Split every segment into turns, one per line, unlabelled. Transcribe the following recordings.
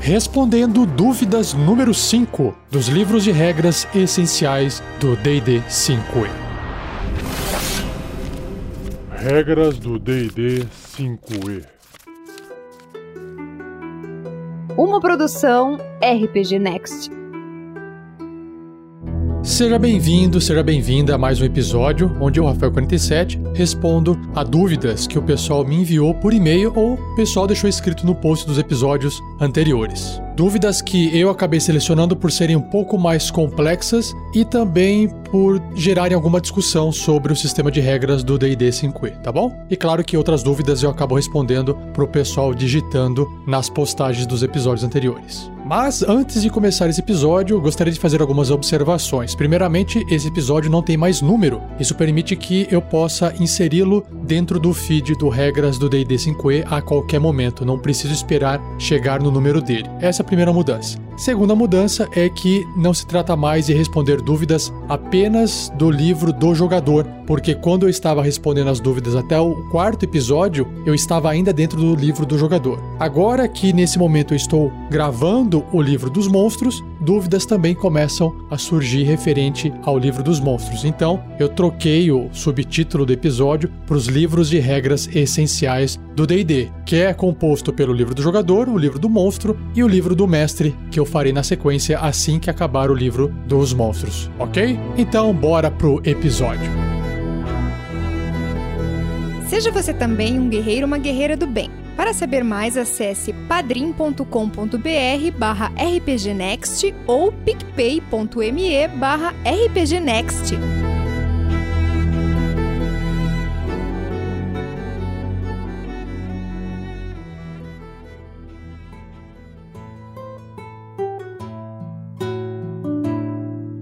respondendo dúvidas número 5 dos livros de regras essenciais do DD 5e.
Regras do DD 5e.
Uma produção RPG Next.
Seja bem-vindo, seja bem-vinda a mais um episódio onde eu, Rafael47, respondo a dúvidas que o pessoal me enviou por e-mail ou o pessoal deixou escrito no post dos episódios anteriores. Dúvidas que eu acabei selecionando por serem um pouco mais complexas e também por gerarem alguma discussão sobre o sistema de regras do D&D 5e, tá bom? E claro que outras dúvidas eu acabo respondendo pro pessoal digitando nas postagens dos episódios anteriores. Mas antes de começar esse episódio, gostaria de fazer algumas observações. Primeiramente, esse episódio não tem mais número. Isso permite que eu possa inseri-lo dentro do feed do Regras do D&D 5e a qualquer momento. Não preciso esperar chegar no número dele. Essa é a primeira mudança. Segunda mudança é que não se trata mais de responder dúvidas apenas do livro do jogador, porque quando eu estava respondendo as dúvidas até o quarto episódio, eu estava ainda dentro do livro do jogador. Agora que nesse momento eu estou gravando o livro dos monstros, dúvidas também começam a surgir referente ao livro dos monstros. Então, eu troquei o subtítulo do episódio para os livros de regras essenciais do D&D, que é composto pelo livro do jogador, o livro do monstro e o livro do mestre, que eu farei na sequência assim que acabar o livro dos monstros, ok? Então, bora pro episódio.
Seja você também um guerreiro ou uma guerreira do bem. Para saber mais, acesse padrim.com.br barra rpgnext ou picpay.me barra rpgnext.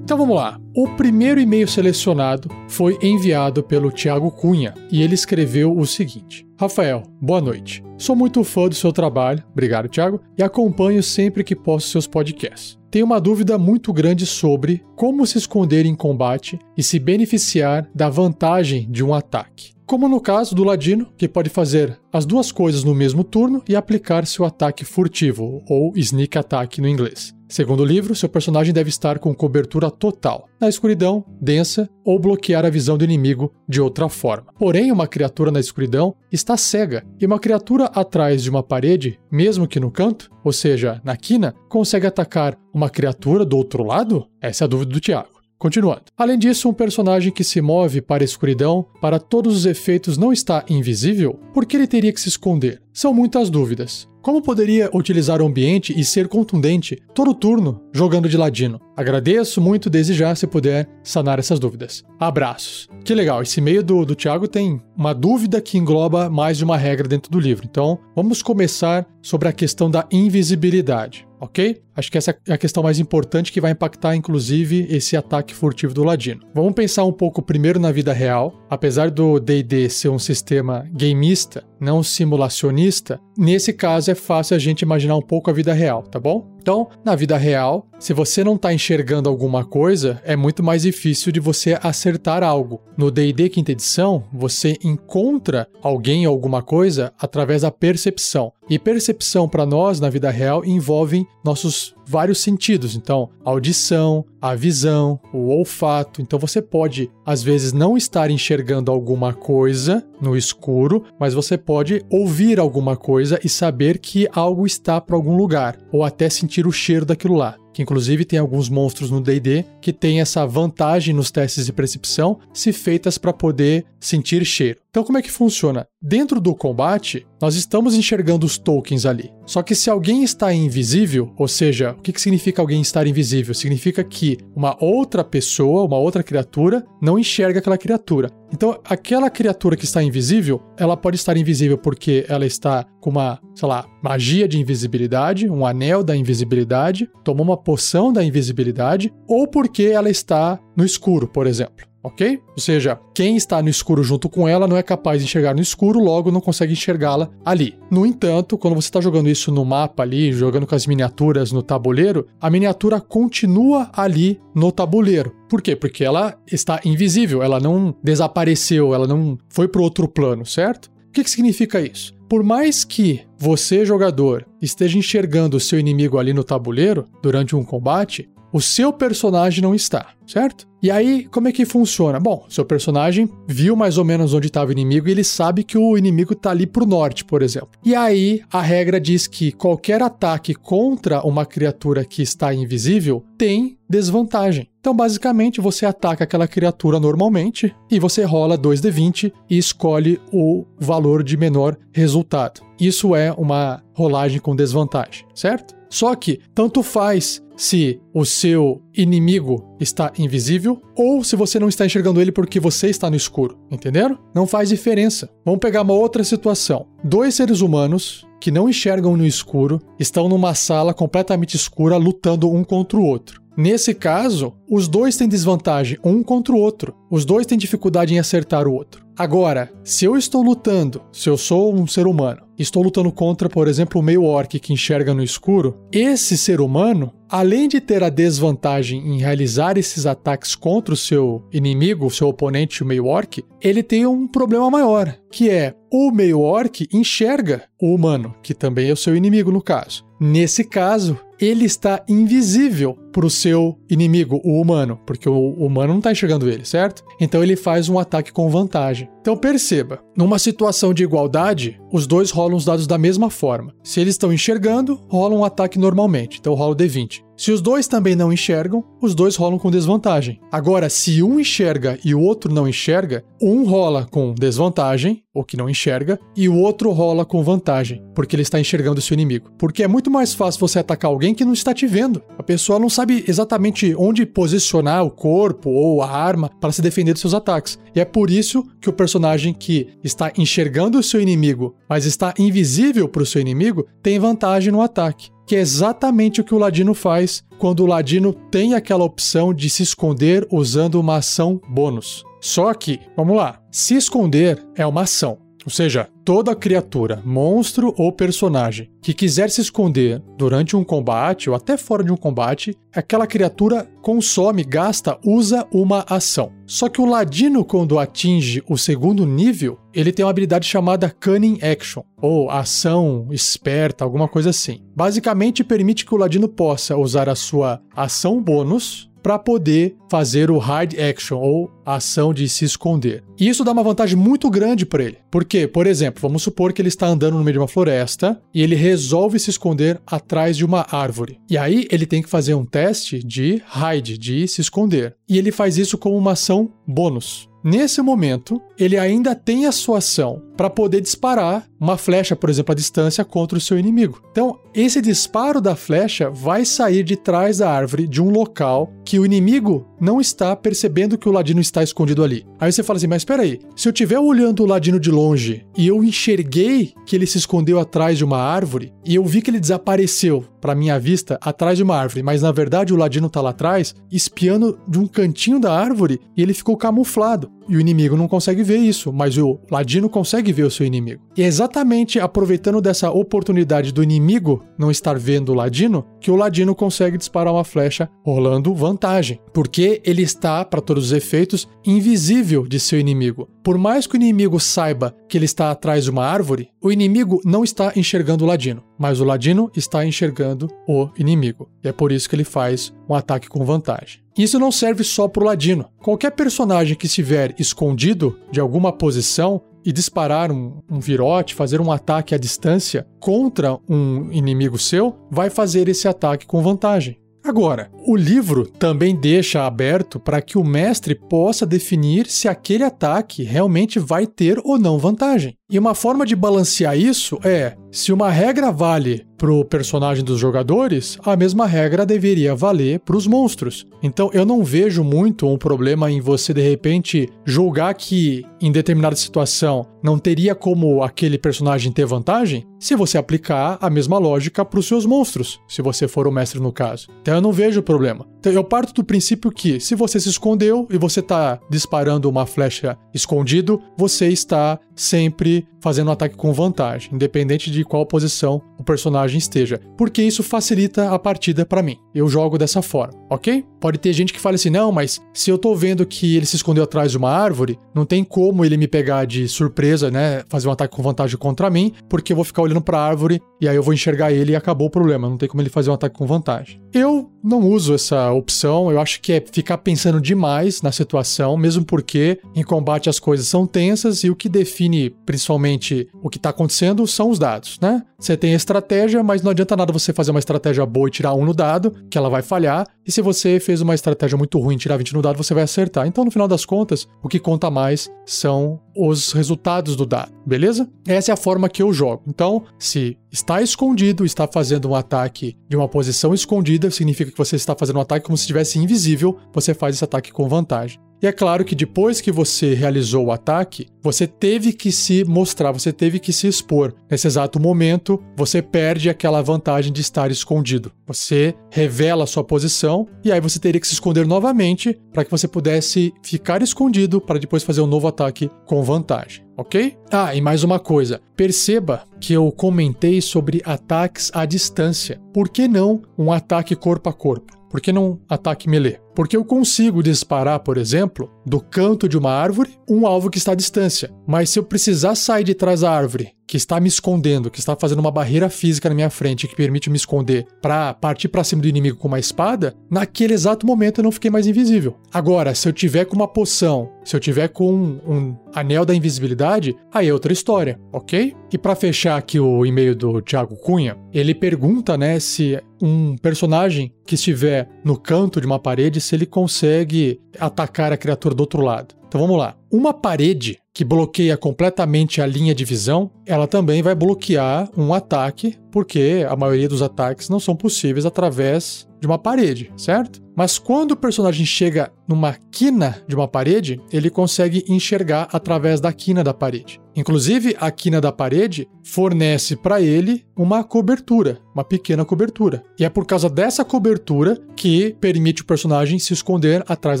Então vamos lá. O primeiro e-mail selecionado foi enviado pelo Tiago Cunha e ele escreveu o seguinte: Rafael, boa noite. Sou muito fã do seu trabalho, obrigado, Tiago, e acompanho sempre que posso seus podcasts. Tenho uma dúvida muito grande sobre como se esconder em combate e se beneficiar da vantagem de um ataque. Como no caso do Ladino, que pode fazer as duas coisas no mesmo turno e aplicar seu ataque furtivo, ou sneak attack no inglês. Segundo o livro, seu personagem deve estar com cobertura total, na escuridão, densa ou bloquear a visão do inimigo de outra forma. Porém, uma criatura na escuridão está cega, e uma criatura atrás de uma parede, mesmo que no canto, ou seja, na quina, consegue atacar uma criatura do outro lado? Essa é a dúvida do Tiago. Continuando. Além disso, um personagem que se move para a escuridão, para todos os efeitos, não está invisível? Por que ele teria que se esconder? São muitas dúvidas. Como poderia utilizar o ambiente e ser contundente todo turno jogando de ladino? Agradeço muito desde já se puder sanar essas dúvidas. Abraços. Que legal, esse e-mail do, do Thiago tem uma dúvida que engloba mais de uma regra dentro do livro. Então, vamos começar sobre a questão da invisibilidade, ok? Acho que essa é a questão mais importante que vai impactar, inclusive, esse ataque furtivo do Ladino. Vamos pensar um pouco primeiro na vida real. Apesar do DD ser um sistema gameista, não simulacionista, nesse caso é fácil a gente imaginar um pouco a vida real, tá bom? Então, na vida real, se você não está enxergando alguma coisa, é muito mais difícil de você acertar algo. No D&D quinta edição, você encontra alguém ou alguma coisa através da percepção. E percepção para nós na vida real envolve nossos vários sentidos. Então, audição, a visão, o olfato. Então, você pode, às vezes, não estar enxergando alguma coisa no escuro, mas você pode ouvir alguma coisa e saber que algo está para algum lugar, ou até sentir o cheiro daquilo lá que inclusive tem alguns monstros no D&D que tem essa vantagem nos testes de percepção se feitas para poder sentir cheiro. Então como é que funciona? Dentro do combate, nós estamos enxergando os tokens ali. Só que se alguém está invisível, ou seja, o que, que significa alguém estar invisível? Significa que uma outra pessoa, uma outra criatura, não enxerga aquela criatura. Então, aquela criatura que está invisível, ela pode estar invisível porque ela está com uma, sei lá, magia de invisibilidade, um anel da invisibilidade, tomou uma poção da invisibilidade, ou porque ela está no escuro, por exemplo ok? Ou seja, quem está no escuro junto com ela não é capaz de enxergar no escuro, logo não consegue enxergá-la ali. No entanto, quando você está jogando isso no mapa ali, jogando com as miniaturas no tabuleiro, a miniatura continua ali no tabuleiro. Por quê? Porque ela está invisível, ela não desapareceu, ela não foi para outro plano, certo? O que, que significa isso? por mais que você, jogador, esteja enxergando o seu inimigo ali no tabuleiro durante um combate, o seu personagem não está, certo? E aí, como é que funciona? Bom, seu personagem viu mais ou menos onde estava o inimigo e ele sabe que o inimigo está ali para o norte, por exemplo. E aí, a regra diz que qualquer ataque contra uma criatura que está invisível tem desvantagem. Então, basicamente, você ataca aquela criatura normalmente e você rola 2d20 e escolhe o valor de menor resultado. Isso é uma rolagem com desvantagem, certo? Só que tanto faz se o seu inimigo está invisível ou se você não está enxergando ele porque você está no escuro, entenderam? Não faz diferença. Vamos pegar uma outra situação. Dois seres humanos que não enxergam no escuro estão numa sala completamente escura lutando um contra o outro. Nesse caso, os dois têm desvantagem um contra o outro. Os dois têm dificuldade em acertar o outro. Agora, se eu estou lutando, se eu sou um ser humano, estou lutando contra, por exemplo, o meio orc que enxerga no escuro, esse ser humano, além de ter a desvantagem em realizar esses ataques contra o seu inimigo, o seu oponente, o meio orc, ele tem um problema maior, que é o meio orc enxerga o humano, que também é o seu inimigo no caso. Nesse caso, ele está invisível para o seu inimigo, o humano, porque o humano não está enxergando ele, certo? Então ele faz um ataque com vantagem. Então perceba, numa situação de igualdade, os dois rolam os dados da mesma forma. Se eles estão enxergando, rola um ataque normalmente, então rola o D20. Se os dois também não enxergam, os dois rolam com desvantagem. Agora, se um enxerga e o outro não enxerga, um rola com desvantagem, ou que não enxerga, e o outro rola com vantagem, porque ele está enxergando o seu inimigo. Porque é muito mais fácil você atacar alguém que não está te vendo. A pessoa não sabe exatamente onde posicionar o corpo ou a arma para se defender dos seus ataques. E é por isso que o personagem que está enxergando o seu inimigo, mas está invisível para o seu inimigo, tem vantagem no ataque que é exatamente o que o Ladino faz quando o Ladino tem aquela opção de se esconder usando uma ação bônus. Só que, vamos lá, se esconder é uma ação. Ou seja, toda criatura, monstro ou personagem que quiser se esconder durante um combate ou até fora de um combate, aquela criatura consome, gasta, usa uma ação. Só que o ladino, quando atinge o segundo nível, ele tem uma habilidade chamada Cunning Action, ou ação esperta, alguma coisa assim. Basicamente, permite que o ladino possa usar a sua ação bônus para poder fazer o hard action ou a ação de se esconder. E isso dá uma vantagem muito grande para ele. Porque, por exemplo, vamos supor que ele está andando no meio de uma floresta e ele resolve se esconder atrás de uma árvore. E aí ele tem que fazer um teste de hide, de se esconder. E ele faz isso como uma ação bônus. Nesse momento, ele ainda tem a sua ação para poder disparar uma flecha, por exemplo, à distância contra o seu inimigo. Então, esse disparo da flecha vai sair de trás da árvore de um local que o inimigo não está percebendo que o ladino está escondido ali. Aí você fala assim: "Mas espera aí, se eu estiver olhando o ladino de longe e eu enxerguei que ele se escondeu atrás de uma árvore e eu vi que ele desapareceu para minha vista atrás de uma árvore, mas na verdade o ladino está lá atrás, espiando de um cantinho da árvore e ele ficou camuflado. E o inimigo não consegue ver isso, mas o ladino consegue ver o seu inimigo. E é exatamente aproveitando dessa oportunidade do inimigo não estar vendo o ladino que o ladino consegue disparar uma flecha rolando vantagem, porque ele está, para todos os efeitos, invisível de seu inimigo. Por mais que o inimigo saiba que ele está atrás de uma árvore, o inimigo não está enxergando o ladino, mas o ladino está enxergando o inimigo. E é por isso que ele faz um ataque com vantagem. Isso não serve só para o ladino. Qualquer personagem que estiver escondido de alguma posição e disparar um, um, virote, fazer um ataque à distância contra um inimigo seu, vai fazer esse ataque com vantagem. Agora, o livro também deixa aberto para que o mestre possa definir se aquele ataque realmente vai ter ou não vantagem. E uma forma de balancear isso é: se uma regra vale para o personagem dos jogadores, a mesma regra deveria valer para os monstros. Então eu não vejo muito um problema em você de repente julgar que em determinada situação não teria como aquele personagem ter vantagem, se você aplicar a mesma lógica para os seus monstros, se você for o mestre no caso. Então eu não vejo problema. Então eu parto do princípio que se você se escondeu e você está disparando uma flecha escondido, você está sempre fazendo um ataque com vantagem, independente de qual posição o personagem esteja, porque isso facilita a partida para mim. Eu jogo dessa forma, ok? Pode ter gente que fale assim: não, mas se eu tô vendo que ele se escondeu atrás de uma árvore, não tem como ele me pegar de surpresa, né? Fazer um ataque com vantagem contra mim, porque eu vou ficar olhando pra árvore e aí eu vou enxergar ele e acabou o problema. Não tem como ele fazer um ataque com vantagem. Eu não uso essa opção, eu acho que é ficar pensando demais na situação, mesmo porque em combate as coisas são tensas e o que define principalmente o que tá acontecendo são os dados, né? Você tem a estratégia, mas não adianta nada você fazer uma estratégia boa e tirar um no dado, que ela vai falhar, e se você fez uma estratégia muito ruim tirar 20 no dado, você vai acertar. Então, no final das contas, o que conta mais são os resultados do dado, beleza? Essa é a forma que eu jogo. Então, se está escondido, está fazendo um ataque de uma posição escondida, significa que você está fazendo um ataque como se estivesse invisível, você faz esse ataque com vantagem. E é claro que depois que você realizou o ataque, você teve que se mostrar, você teve que se expor. Nesse exato momento, você perde aquela vantagem de estar escondido. Você revela a sua posição e aí você teria que se esconder novamente para que você pudesse ficar escondido para depois fazer um novo ataque com vantagem, ok? Ah, e mais uma coisa. Perceba que eu comentei sobre ataques à distância. Por que não um ataque corpo a corpo? Por que não ataque melee? Porque eu consigo disparar, por exemplo, do canto de uma árvore um alvo que está à distância. Mas se eu precisar sair de trás da árvore, que está me escondendo, que está fazendo uma barreira física na minha frente que permite me esconder para partir para cima do inimigo com uma espada, naquele exato momento eu não fiquei mais invisível. Agora, se eu tiver com uma poção, se eu tiver com um, um anel da invisibilidade, aí é outra história, ok? E para fechar aqui o e-mail do Thiago Cunha, ele pergunta, né, se um personagem que estiver no canto de uma parede, se ele consegue atacar a criatura do outro lado. Então vamos lá. Uma parede que bloqueia completamente a linha de visão, ela também vai bloquear um ataque, porque a maioria dos ataques não são possíveis através de uma parede, certo? Mas quando o personagem chega numa quina de uma parede, ele consegue enxergar através da quina da parede. Inclusive, a quina da parede fornece para ele uma cobertura, uma pequena cobertura. E é por causa dessa cobertura que permite o personagem se esconder atrás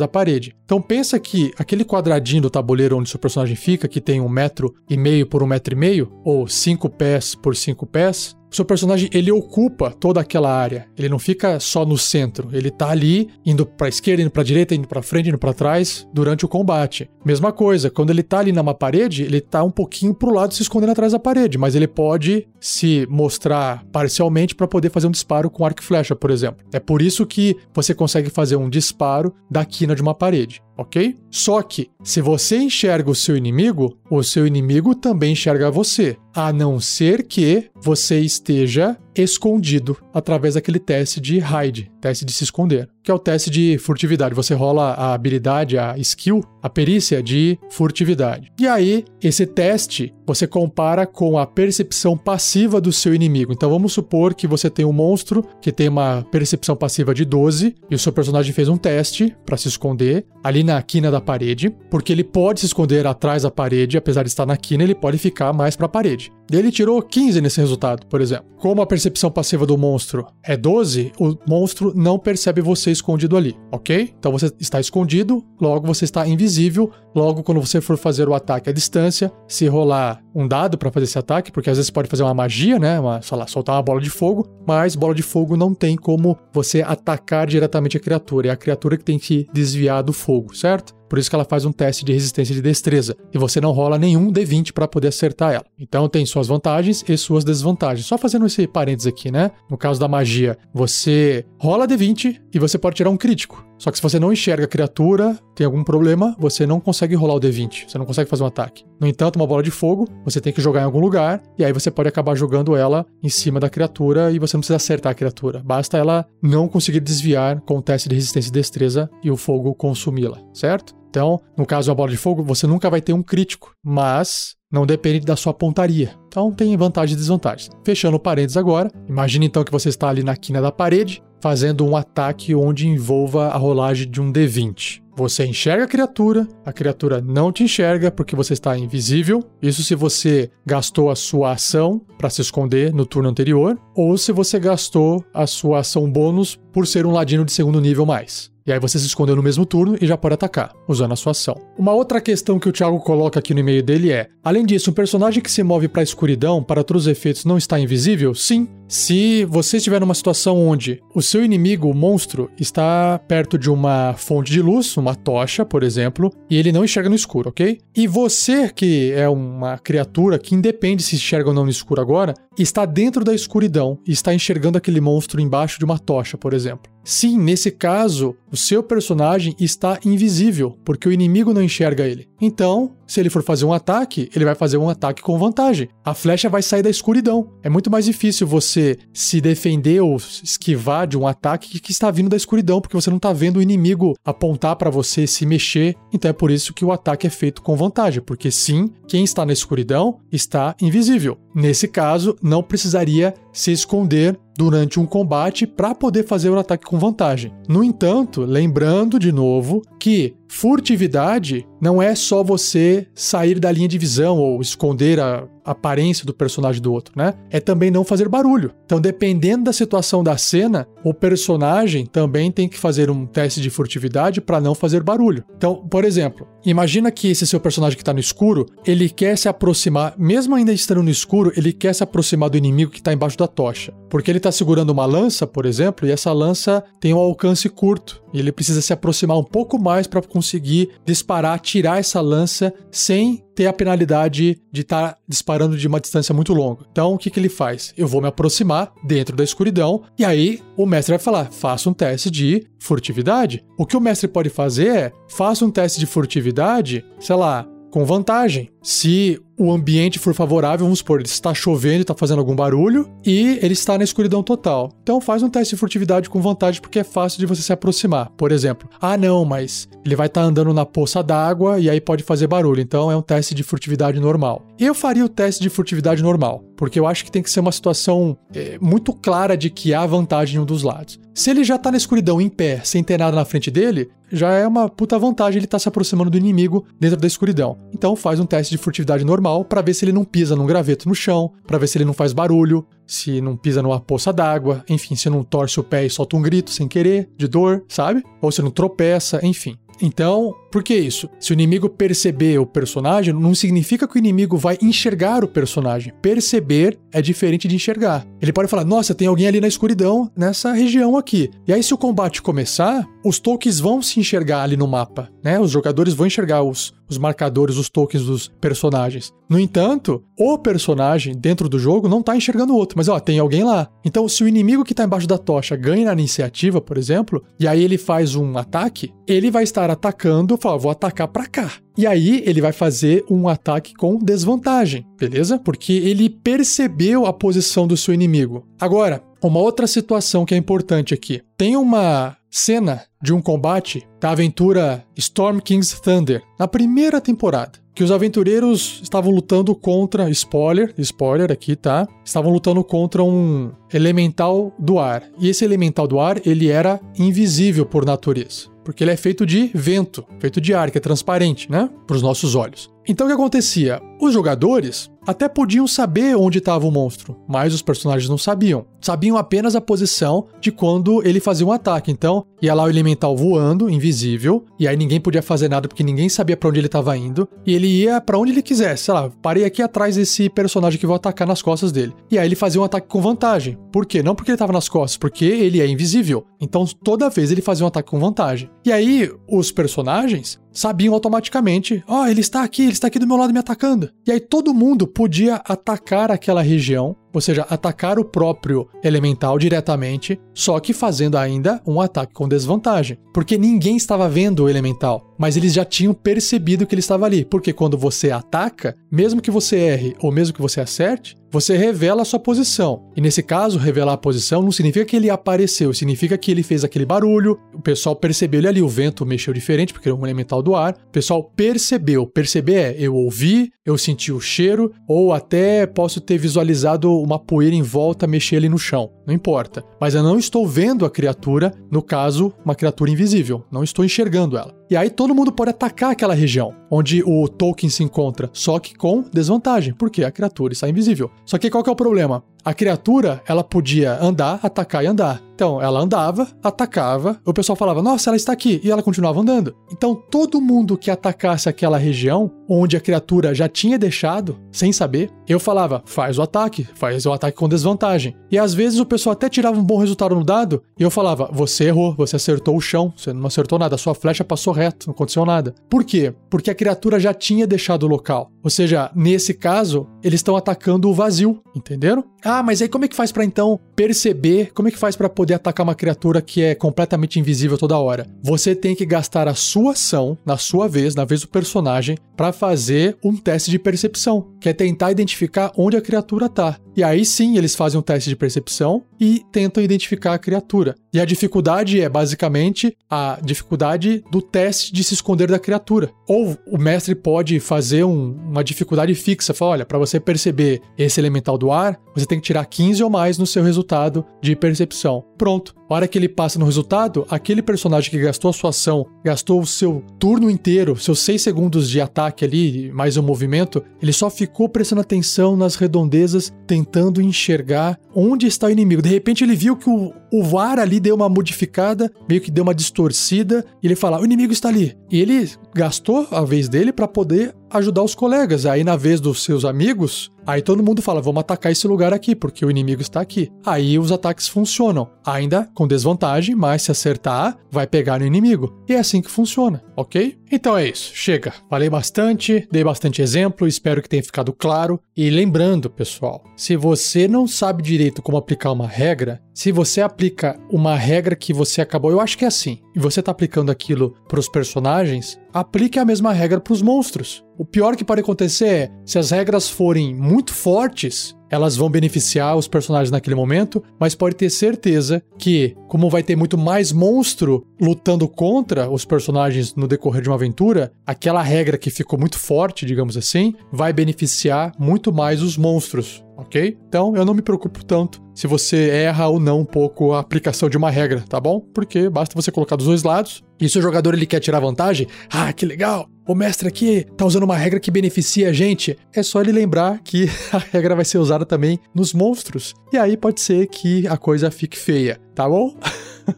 da parede. Então pensa que aquele quadradinho do tabuleiro onde seu personagem fica, que tem um metro e meio por um metro e meio, ou cinco pés por cinco pés, seu personagem ele ocupa toda aquela área. Ele não fica só no centro. Ele tá ali indo para esquerda, indo para direita, indo para frente, indo para trás durante o combate. Mesma coisa, quando ele tá ali numa parede, ele tá um pouquinho pro lado se escondendo atrás da parede, mas ele pode se mostrar parcialmente para poder fazer um disparo com arco e flecha, por exemplo. É por isso que você consegue fazer um disparo da quina de uma parede ok? Só que, se você enxerga o seu inimigo, o seu inimigo também enxerga você, a não ser que você esteja escondido através daquele teste de hide, teste de se esconder, que é o teste de furtividade. Você rola a habilidade, a skill, a perícia de furtividade. E aí, esse teste você compara com a percepção passiva do seu inimigo. Então vamos supor que você tem um monstro que tem uma percepção passiva de 12 e o seu personagem fez um teste para se esconder ali na quina da parede, porque ele pode se esconder atrás da parede, apesar de estar na quina, ele pode ficar mais para a parede. E ele tirou 15 nesse resultado, por exemplo. Como a percepção passiva do monstro é 12, o monstro não percebe você escondido ali, ok? Então você está escondido, logo você está invisível, logo quando você for fazer o ataque à distância, se rolar um dado para fazer esse ataque, porque às vezes pode fazer uma magia, né? Uma, sei lá, soltar uma bola de fogo, mas bola de fogo não tem como você atacar diretamente a criatura, é a criatura que tem que desviar do fogo, certo? Por isso que ela faz um teste de resistência de destreza. E você não rola nenhum D20 para poder acertar ela. Então tem suas vantagens e suas desvantagens. Só fazendo esse parênteses aqui, né? No caso da magia, você rola D20 e você pode tirar um crítico. Só que se você não enxerga a criatura, tem algum problema, você não consegue rolar o D20, você não consegue fazer um ataque. No entanto, uma bola de fogo, você tem que jogar em algum lugar, e aí você pode acabar jogando ela em cima da criatura e você não precisa acertar a criatura. Basta ela não conseguir desviar com o teste de resistência e destreza e o fogo consumi-la, certo? Então, no caso da bola de fogo, você nunca vai ter um crítico, mas não depende da sua pontaria. Então tem vantagens e desvantagens. Fechando parênteses agora, imagine então que você está ali na quina da parede, fazendo um ataque onde envolva a rolagem de um D20. Você enxerga a criatura, a criatura não te enxerga porque você está invisível. Isso se você gastou a sua ação para se esconder no turno anterior, ou se você gastou a sua ação bônus por ser um ladino de segundo nível mais. E aí você se escondeu no mesmo turno e já pode atacar, usando a sua ação. Uma outra questão que o Thiago coloca aqui no e-mail dele é: além disso, um personagem que se move para a escuridão para todos os efeitos não está invisível? Sim. Se você estiver numa situação onde o seu inimigo, o monstro, está perto de uma fonte de luz, uma tocha, por exemplo, e ele não enxerga no escuro, ok? E você, que é uma criatura que independe se enxerga ou não no escuro agora, está dentro da escuridão e está enxergando aquele monstro embaixo de uma tocha, por exemplo. Sim, nesse caso, o seu personagem está invisível, porque o inimigo não enxerga ele. Então, se ele for fazer um ataque, ele vai fazer um ataque com vantagem. A flecha vai sair da escuridão. É muito mais difícil você se defender ou esquivar de um ataque que está vindo da escuridão, porque você não está vendo o inimigo apontar para você, se mexer. Então é por isso que o ataque é feito com vantagem, porque sim, quem está na escuridão está invisível. Nesse caso, não precisaria se esconder durante um combate para poder fazer o ataque com vantagem. No entanto, lembrando de novo que furtividade não é só você sair da linha de visão ou esconder a aparência do personagem do outro, né? É também não fazer barulho. Então, dependendo da situação da cena, o personagem também tem que fazer um teste de furtividade para não fazer barulho. Então, por exemplo, imagina que esse seu personagem que está no escuro, ele quer se aproximar, mesmo ainda estando no escuro, ele quer se aproximar do inimigo que está embaixo da tocha, porque ele está segurando uma lança, por exemplo, e essa lança tem um alcance curto e ele precisa se aproximar um pouco mais para conseguir disparar, tirar essa lança sem ter a penalidade de estar tá disparando de uma distância muito longa. Então, o que, que ele faz? Eu vou me aproximar dentro da escuridão e aí o mestre vai falar: faça um teste de furtividade. O que o mestre pode fazer é: faça um teste de furtividade, sei lá, com vantagem. Se o ambiente for favorável, vamos supor, ele está chovendo está fazendo algum barulho e ele está na escuridão total. Então faz um teste de furtividade com vantagem porque é fácil de você se aproximar. Por exemplo, ah não, mas ele vai estar tá andando na poça d'água e aí pode fazer barulho. Então é um teste de furtividade normal. Eu faria o teste de furtividade normal, porque eu acho que tem que ser uma situação é, muito clara de que há vantagem em um dos lados. Se ele já está na escuridão em pé, sem ter nada na frente dele, já é uma puta vantagem ele estar tá se aproximando do inimigo dentro da escuridão. Então faz um teste de furtividade normal para ver se ele não pisa num graveto no chão, para ver se ele não faz barulho, se não pisa numa poça d'água, enfim, se não torce o pé e solta um grito sem querer, de dor, sabe? Ou se não tropeça, enfim. Então, por que isso? Se o inimigo perceber o personagem, não significa que o inimigo vai enxergar o personagem. Perceber é diferente de enxergar. Ele pode falar: Nossa, tem alguém ali na escuridão, nessa região aqui. E aí, se o combate começar, os tokens vão se enxergar ali no mapa, né? Os jogadores vão enxergar os, os marcadores, os tokens dos personagens. No entanto, o personagem dentro do jogo não tá enxergando o outro, mas ó, tem alguém lá. Então, se o inimigo que tá embaixo da tocha ganha na iniciativa, por exemplo, e aí ele faz um ataque, ele vai estar atacando fala, vou atacar para cá. E aí ele vai fazer um ataque com desvantagem, beleza? Porque ele percebeu a posição do seu inimigo. Agora, uma outra situação que é importante aqui. Tem uma cena de um combate da aventura Storm King's Thunder, na primeira temporada que os aventureiros estavam lutando contra, spoiler, spoiler aqui, tá? Estavam lutando contra um elemental do ar. E esse elemental do ar, ele era invisível por natureza porque ele é feito de vento, feito de ar, que é transparente, né? Para os nossos olhos. Então o que acontecia? Os jogadores até podiam saber onde estava o monstro, mas os personagens não sabiam. Sabiam apenas a posição de quando ele fazia um ataque. Então, ia lá o elemental voando, invisível, e aí ninguém podia fazer nada porque ninguém sabia para onde ele estava indo, e ele ia para onde ele quisesse. Sei lá, parei aqui atrás desse personagem que vou atacar nas costas dele. E aí ele fazia um ataque com vantagem. Por quê? Não porque ele estava nas costas, porque ele é invisível. Então, toda vez ele fazia um ataque com vantagem. E aí, os personagens sabiam automaticamente: ó, oh, ele está aqui, ele está aqui do meu lado me atacando. E aí todo mundo podia atacar aquela região ou seja, atacar o próprio elemental diretamente, só que fazendo ainda um ataque com desvantagem, porque ninguém estava vendo o elemental, mas eles já tinham percebido que ele estava ali, porque quando você ataca, mesmo que você erre ou mesmo que você acerte, você revela a sua posição. E nesse caso, revelar a posição não significa que ele apareceu, significa que ele fez aquele barulho, o pessoal percebeu ele ali, o vento mexeu diferente, porque é um elemental do ar. O pessoal percebeu. Perceber é eu ouvi, eu senti o cheiro, ou até posso ter visualizado uma poeira em volta mexer ali no chão. Não importa. Mas eu não estou vendo a criatura, no caso, uma criatura invisível. Não estou enxergando ela. E aí todo mundo pode atacar aquela região onde o Tolkien se encontra, só que com desvantagem, porque a criatura está invisível. Só que qual que é o problema? A criatura, ela podia andar, atacar e andar. Então, ela andava, atacava, o pessoal falava, nossa, ela está aqui, e ela continuava andando. Então, todo mundo que atacasse aquela região, onde a criatura já tinha deixado, sem saber, eu falava, faz o ataque, faz o ataque com desvantagem. E às vezes o pessoal até tirava um bom resultado no dado, e eu falava, você errou, você acertou o chão, você não acertou nada, a sua flecha passou reto, não aconteceu nada. Por quê? Porque a criatura já tinha deixado o local. Ou seja, nesse caso, eles estão atacando o vazio, entenderam? Ah, mas aí como é que faz para então perceber, como é que faz para poder atacar uma criatura que é completamente invisível toda hora? Você tem que gastar a sua ação, na sua vez, na vez do personagem, para fazer um teste de percepção, que é tentar identificar onde a criatura tá. E aí sim, eles fazem um teste de percepção e tentam identificar a criatura. E a dificuldade é basicamente a dificuldade do teste de se esconder da criatura. Ou o mestre pode fazer um, uma dificuldade fixa, falar, olha, para você perceber esse elemental do ar, você tem que tirar 15 ou mais no seu resultado de percepção. Pronto. A hora que ele passa no resultado, aquele personagem que gastou a sua ação, gastou o seu turno inteiro, seus 6 segundos de ataque ali, mais um movimento, ele só ficou prestando atenção nas redondezas, tentando enxergar onde está o inimigo. De repente ele viu que o, o VAR ali deu uma modificada, meio que deu uma distorcida, e ele fala: o inimigo está ali. E ele gastou a vez dele para poder ajudar os colegas. Aí, na vez dos seus amigos, aí todo mundo fala: vamos atacar esse lugar aqui, porque o inimigo está aqui. Aí os ataques funcionam. Ainda com desvantagem, mas se acertar, vai pegar no inimigo. E é assim que funciona, ok? Então é isso. Chega. Falei bastante, dei bastante exemplo, espero que tenha ficado claro. E lembrando, pessoal, se você não sabe direito como aplicar uma regra, se você aplica uma regra que você acabou, eu acho que é assim, e você está aplicando aquilo para os personagens, aplique a mesma regra para os monstros. O pior que pode acontecer é, se as regras forem muito fortes, elas vão beneficiar os personagens naquele momento, mas pode ter certeza que, como vai ter muito mais monstro lutando contra os personagens no decorrer de uma aventura, aquela regra que ficou muito forte, digamos assim, vai beneficiar muito mais os monstros ok? Então eu não me preocupo tanto se você erra ou não um pouco a aplicação de uma regra, tá bom? Porque basta você colocar dos dois lados. E se o jogador ele quer tirar vantagem, ah, que legal! O mestre aqui tá usando uma regra que beneficia a gente. É só ele lembrar que a regra vai ser usada também nos monstros. E aí pode ser que a coisa fique feia, tá bom?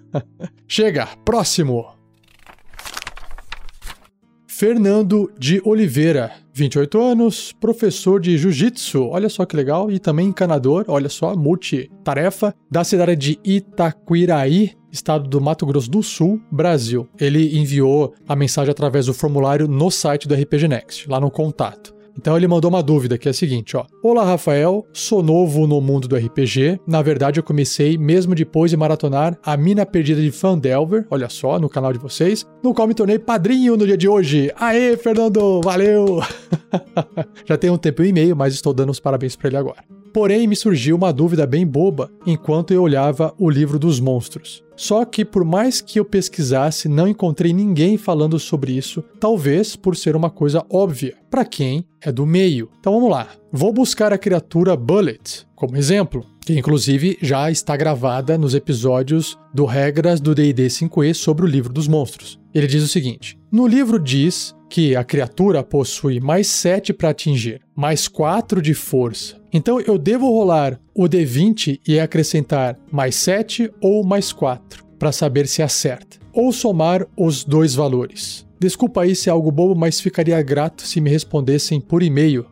Chega, próximo! Fernando de Oliveira, 28 anos, professor de jiu-jitsu, olha só que legal, e também encanador, olha só, multitarefa, da cidade de Itaquiraí, estado do Mato Grosso do Sul, Brasil. Ele enviou a mensagem através do formulário no site do RPG Next, lá no contato. Então ele mandou uma dúvida que é a seguinte, ó. Olá, Rafael, sou novo no mundo do RPG. Na verdade, eu comecei mesmo depois de maratonar a Mina Perdida de Fandelver, olha só, no canal de vocês, no qual me tornei padrinho no dia de hoje. Aê, Fernando, valeu! Já tem um tempo e meio, mas estou dando os parabéns para ele agora. Porém, me surgiu uma dúvida bem boba enquanto eu olhava o livro dos monstros. Só que, por mais que eu pesquisasse, não encontrei ninguém falando sobre isso, talvez por ser uma coisa óbvia para quem é do meio. Então vamos lá. Vou buscar a criatura Bullet como exemplo, que inclusive já está gravada nos episódios do Regras do DD 5e sobre o livro dos monstros. Ele diz o seguinte: No livro diz que a criatura possui mais 7 para atingir, mais 4 de força. Então eu devo rolar o D20 e acrescentar mais 7 ou mais 4 para saber se acerta, ou somar os dois valores. Desculpa aí se é algo bobo, mas ficaria grato se me respondessem por e-mail.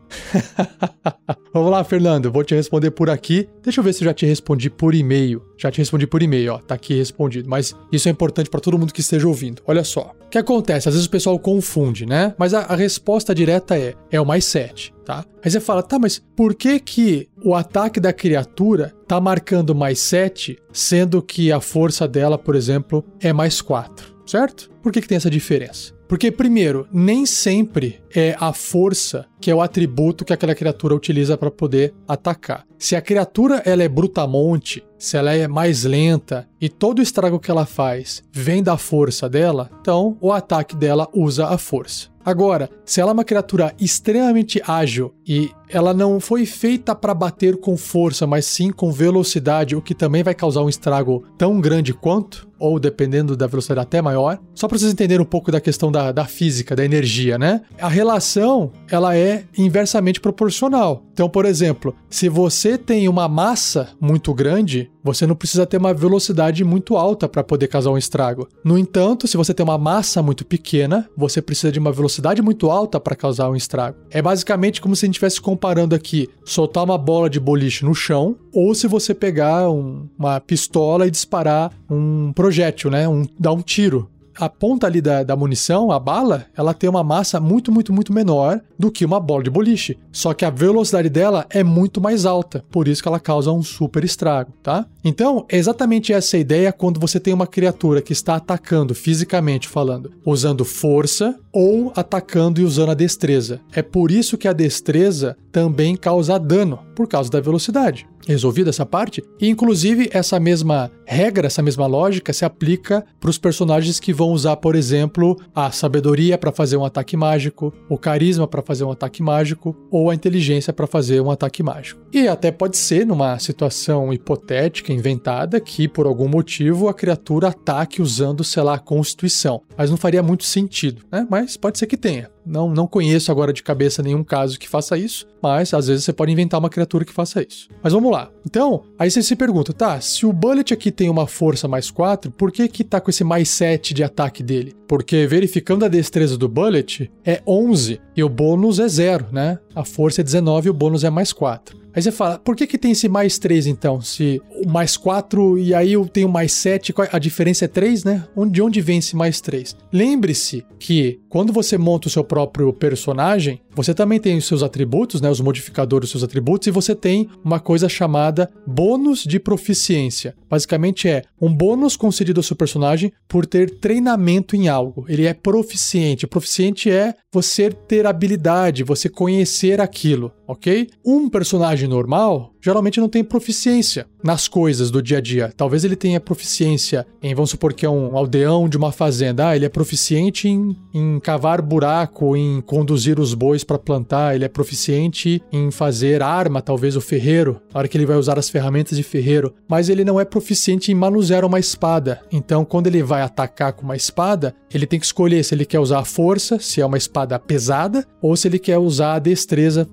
Vamos lá, Fernando, vou te responder por aqui. Deixa eu ver se eu já te respondi por e-mail. Já te respondi por e-mail, ó, tá aqui respondido. Mas isso é importante para todo mundo que esteja ouvindo. Olha só. O que acontece? Às vezes o pessoal confunde, né? Mas a, a resposta direta é: é o mais 7, tá? Aí você fala, tá, mas por que que o ataque da criatura tá marcando mais 7, sendo que a força dela, por exemplo, é mais 4, certo? Por que, que tem essa diferença? Porque, primeiro, nem sempre é a força que é o atributo que aquela criatura utiliza para poder atacar. Se a criatura ela é brutamonte, se ela é mais lenta e todo o estrago que ela faz vem da força dela, então o ataque dela usa a força. Agora, se ela é uma criatura extremamente ágil e ela não foi feita para bater com força, mas sim com velocidade, o que também vai causar um estrago tão grande quanto, ou dependendo da velocidade até maior. Só para vocês entenderem um pouco da questão da, da física, da energia, né? A relação, ela é inversamente proporcional. Então, por exemplo, se você tem uma massa muito grande, você não precisa ter uma velocidade muito alta para poder causar um estrago. No entanto, se você tem uma massa muito pequena, você precisa de uma velocidade muito alta para causar um estrago. É basicamente como se a gente estivesse comparando aqui soltar uma bola de boliche no chão ou se você pegar um, uma pistola e disparar um projétil, né? Um, dar um tiro a ponta ali da, da munição, a bala, ela tem uma massa muito, muito, muito menor do que uma bola de boliche. Só que a velocidade dela é muito mais alta, por isso que ela causa um super estrago, tá? Então, é exatamente essa ideia quando você tem uma criatura que está atacando fisicamente falando, usando força ou atacando e usando a destreza. É por isso que a destreza também causa dano, por causa da velocidade resolvida essa parte. E inclusive essa mesma regra, essa mesma lógica se aplica para os personagens que vão usar, por exemplo, a sabedoria para fazer um ataque mágico, o carisma para fazer um ataque mágico ou a inteligência para fazer um ataque mágico. E até pode ser numa situação hipotética inventada que por algum motivo a criatura ataque usando, sei lá, a constituição. Mas não faria muito sentido, né? Mas pode ser que tenha. Não, não conheço agora de cabeça nenhum caso que faça isso, mas às vezes você pode inventar uma criatura que faça isso. Mas vamos lá. Então, aí você se pergunta, tá, se o Bullet aqui tem uma força mais 4, por que que tá com esse mais 7 de ataque dele? Porque verificando a destreza do Bullet é 11 e o bônus é 0, né? A força é 19 e o bônus é mais 4. Aí você fala, por que, que tem esse mais 3 então? Se o mais 4 e aí eu tenho mais 7, a diferença é 3, né? De onde vem esse mais 3? Lembre-se que quando você monta o seu próprio personagem, você também tem os seus atributos, né? Os modificadores dos seus atributos, e você tem uma coisa chamada bônus de proficiência. Basicamente é um bônus concedido ao seu personagem por ter treinamento em algo. Ele é proficiente. Proficiente é você ter habilidade, você conhecer aquilo, ok? Um personagem normal geralmente não tem proficiência nas coisas do dia a dia. Talvez ele tenha proficiência em, vamos supor que é um aldeão de uma fazenda. Ah, ele é proficiente em, em cavar buraco, em conduzir os bois para plantar, ele é proficiente em fazer arma, talvez o ferreiro, na hora que ele vai usar as ferramentas de ferreiro, mas ele não é proficiente em manusear uma espada. Então, quando ele vai atacar com uma espada, ele tem que escolher se ele quer usar a força, se é uma espada pesada, ou se ele quer usar a destreza,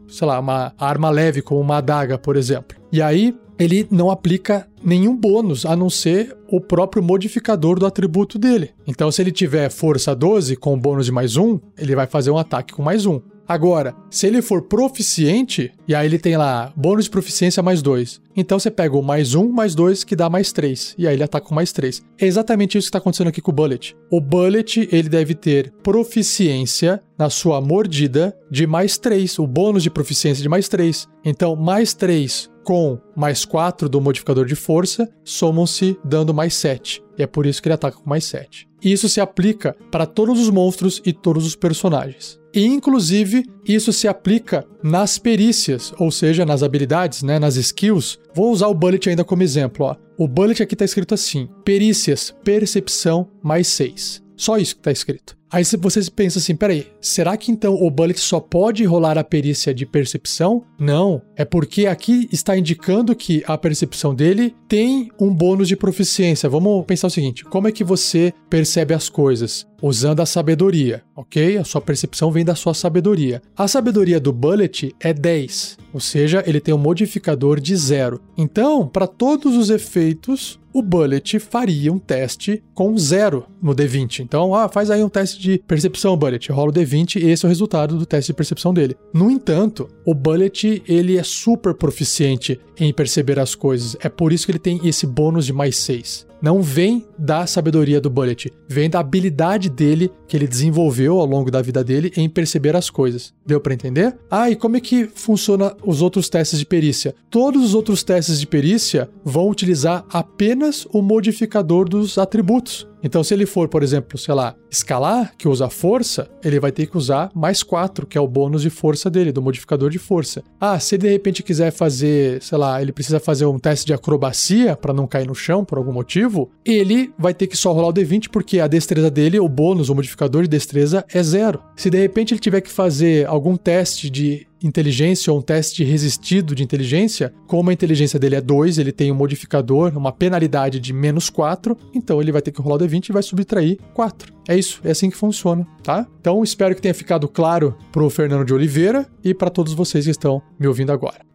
sei lá, uma arma leve, como uma adaga, por exemplo. E aí ele não aplica nenhum bônus a não ser o próprio modificador do atributo dele. Então, se ele tiver força 12 com bônus de mais um, ele vai fazer um ataque com mais um. Agora, se ele for proficiente, e aí ele tem lá bônus de proficiência mais 2. Então você pega o mais 1 mais 2 que dá mais 3. E aí ele ataca com mais 3. É exatamente isso que está acontecendo aqui com o Bullet. O Bullet ele deve ter proficiência na sua mordida de mais 3. O bônus de proficiência de mais 3. Então, mais 3 com mais 4 do modificador de força somam-se dando mais 7. E é por isso que ele ataca com mais 7. Isso se aplica para todos os monstros e todos os personagens. E, inclusive, isso se aplica nas perícias, ou seja, nas habilidades, né, nas skills. Vou usar o bullet ainda como exemplo. Ó. O bullet aqui está escrito assim: perícias, percepção mais 6. Só isso que está escrito. Aí você pensa assim, peraí, será que então o Bullet só pode rolar a perícia de percepção? Não, é porque aqui está indicando que a percepção dele tem um bônus de proficiência. Vamos pensar o seguinte, como é que você percebe as coisas? Usando a sabedoria, ok? A sua percepção vem da sua sabedoria. A sabedoria do Bullet é 10, ou seja, ele tem um modificador de zero. Então, para todos os efeitos, o Bullet faria um teste com zero no D20. Então, ah, faz aí um teste de percepção, Bullet. Rola o D20 e esse é o resultado do teste de percepção dele. No entanto, o Bullet, ele é super proficiente em perceber as coisas. É por isso que ele tem esse bônus de mais 6. Não vem da sabedoria do Bullet, vem da habilidade dele que ele desenvolveu ao longo da vida dele em perceber as coisas. Deu para entender? Ah, e como é que funciona os outros testes de perícia? Todos os outros testes de perícia vão utilizar apenas o modificador dos atributos. Então, se ele for, por exemplo, sei lá, escalar, que usa força, ele vai ter que usar mais 4, que é o bônus de força dele, do modificador de força. Ah, se ele de repente quiser fazer, sei lá, ele precisa fazer um teste de acrobacia para não cair no chão por algum motivo, ele vai ter que só rolar o D20 porque a destreza dele, o bônus, o modificador de destreza é zero. Se de repente ele tiver que fazer algum teste de inteligência ou um teste resistido de inteligência, como a inteligência dele é 2, ele tem um modificador, uma penalidade de menos 4, então ele vai ter que rolar o D20 e vai subtrair 4. É isso, é assim que funciona, tá? Então espero que tenha ficado claro pro Fernando de Oliveira e para todos vocês que estão me ouvindo agora.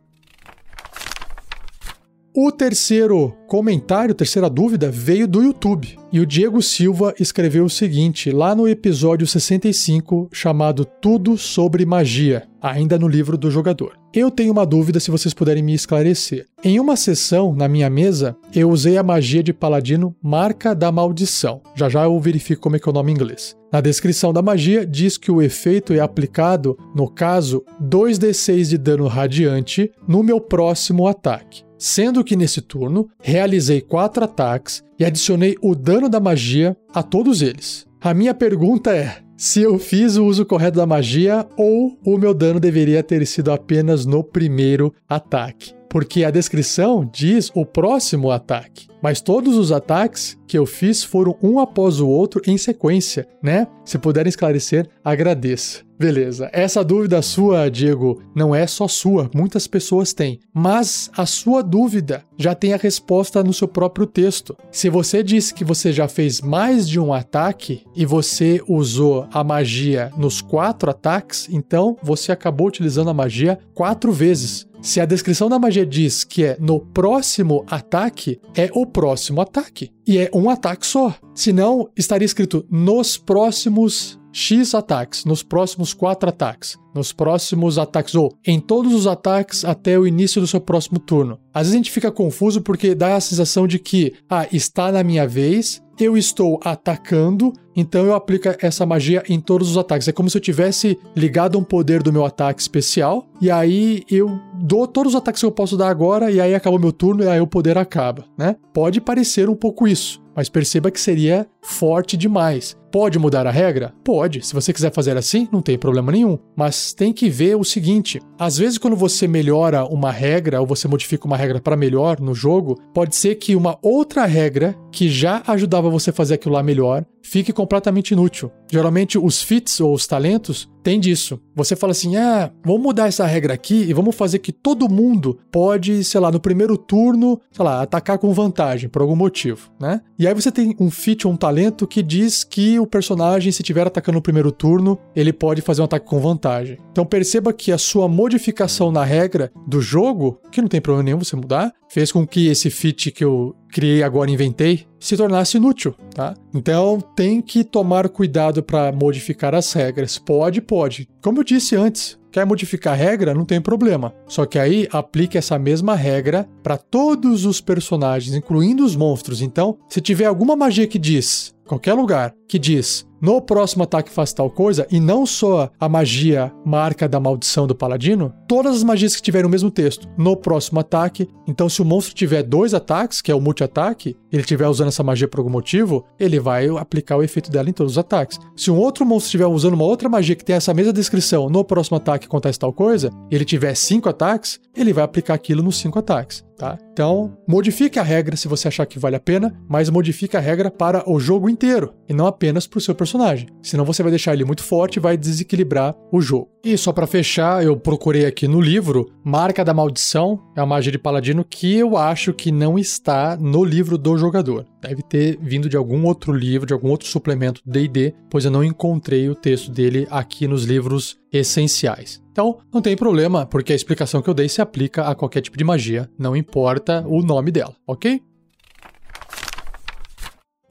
O terceiro comentário, terceira dúvida, veio do YouTube. E o Diego Silva escreveu o seguinte, lá no episódio 65, chamado Tudo sobre Magia, ainda no livro do jogador. Eu tenho uma dúvida se vocês puderem me esclarecer. Em uma sessão, na minha mesa, eu usei a magia de paladino Marca da Maldição. Já já eu verifico como é que é o nome em inglês. Na descrição da magia, diz que o efeito é aplicado, no caso, 2d6 de dano radiante no meu próximo ataque sendo que nesse turno realizei quatro ataques e adicionei o dano da magia a todos eles. A minha pergunta é: se eu fiz o uso correto da magia ou o meu dano deveria ter sido apenas no primeiro ataque? Porque a descrição diz o próximo ataque, mas todos os ataques que eu fiz foram um após o outro em sequência, né? Se puderem esclarecer, agradeço. Beleza. Essa dúvida sua, Diego, não é só sua, muitas pessoas têm. Mas a sua dúvida já tem a resposta no seu próprio texto. Se você disse que você já fez mais de um ataque e você usou a magia nos quatro ataques, então você acabou utilizando a magia quatro vezes. Se a descrição da magia diz que é no próximo ataque, é o próximo ataque. E é um ataque só. Senão, estaria escrito nos próximos X ataques nos próximos quatro ataques, nos próximos ataques, ou em todos os ataques até o início do seu próximo turno. Às vezes a gente fica confuso porque dá a sensação de que, ah, está na minha vez, eu estou atacando, então eu aplico essa magia em todos os ataques. É como se eu tivesse ligado um poder do meu ataque especial, e aí eu dou todos os ataques que eu posso dar agora, e aí acaba o meu turno, e aí o poder acaba, né? Pode parecer um pouco isso, mas perceba que seria forte demais. Pode mudar a regra? Pode. Se você quiser fazer assim, não tem problema nenhum. Mas tem que ver o seguinte: às vezes, quando você melhora uma regra ou você modifica uma regra para melhor no jogo, pode ser que uma outra regra que já ajudava você a fazer aquilo lá melhor fique completamente inútil. Geralmente, os fits ou os talentos tem disso. Você fala assim: ah, vamos mudar essa regra aqui e vamos fazer que todo mundo pode, sei lá, no primeiro turno, sei lá, atacar com vantagem por algum motivo, né? E aí você tem um feat ou um talento que diz que o personagem, se estiver atacando no primeiro turno, ele pode fazer um ataque com vantagem. Então perceba que a sua modificação na regra do jogo, que não tem problema nenhum você mudar, fez com que esse feat que eu criei agora, inventei, se tornasse inútil, tá? Então tem que tomar cuidado para modificar as regras. Pode, pode. Como eu disse antes, quer modificar a regra, não tem problema. Só que aí aplique essa mesma regra para todos os personagens, incluindo os monstros. Então, se tiver alguma magia que diz, qualquer lugar, que diz no próximo ataque faz tal coisa, e não só a magia marca da maldição do paladino, todas as magias que tiverem o mesmo texto no próximo ataque. Então, se o monstro tiver dois ataques, que é o multi-ataque, ele estiver usando essa magia por algum motivo, ele vai aplicar o efeito dela em todos os ataques. Se um outro monstro estiver usando uma outra magia que tem essa mesma descrição, no próximo ataque acontece tal coisa, e ele tiver cinco ataques, ele vai aplicar aquilo nos cinco ataques. Tá? Então, modifique a regra se você achar que vale a pena, mas modifique a regra para o jogo inteiro e não apenas para o seu personagem. Senão você vai deixar ele muito forte e vai desequilibrar o jogo. E só para fechar, eu procurei aqui no livro Marca da Maldição, é a magia de paladino que eu acho que não está no livro do jogador. Deve ter vindo de algum outro livro, de algum outro suplemento D&D, pois eu não encontrei o texto dele aqui nos livros essenciais. Então, não tem problema, porque a explicação que eu dei se aplica a qualquer tipo de magia, não importa o nome dela, ok?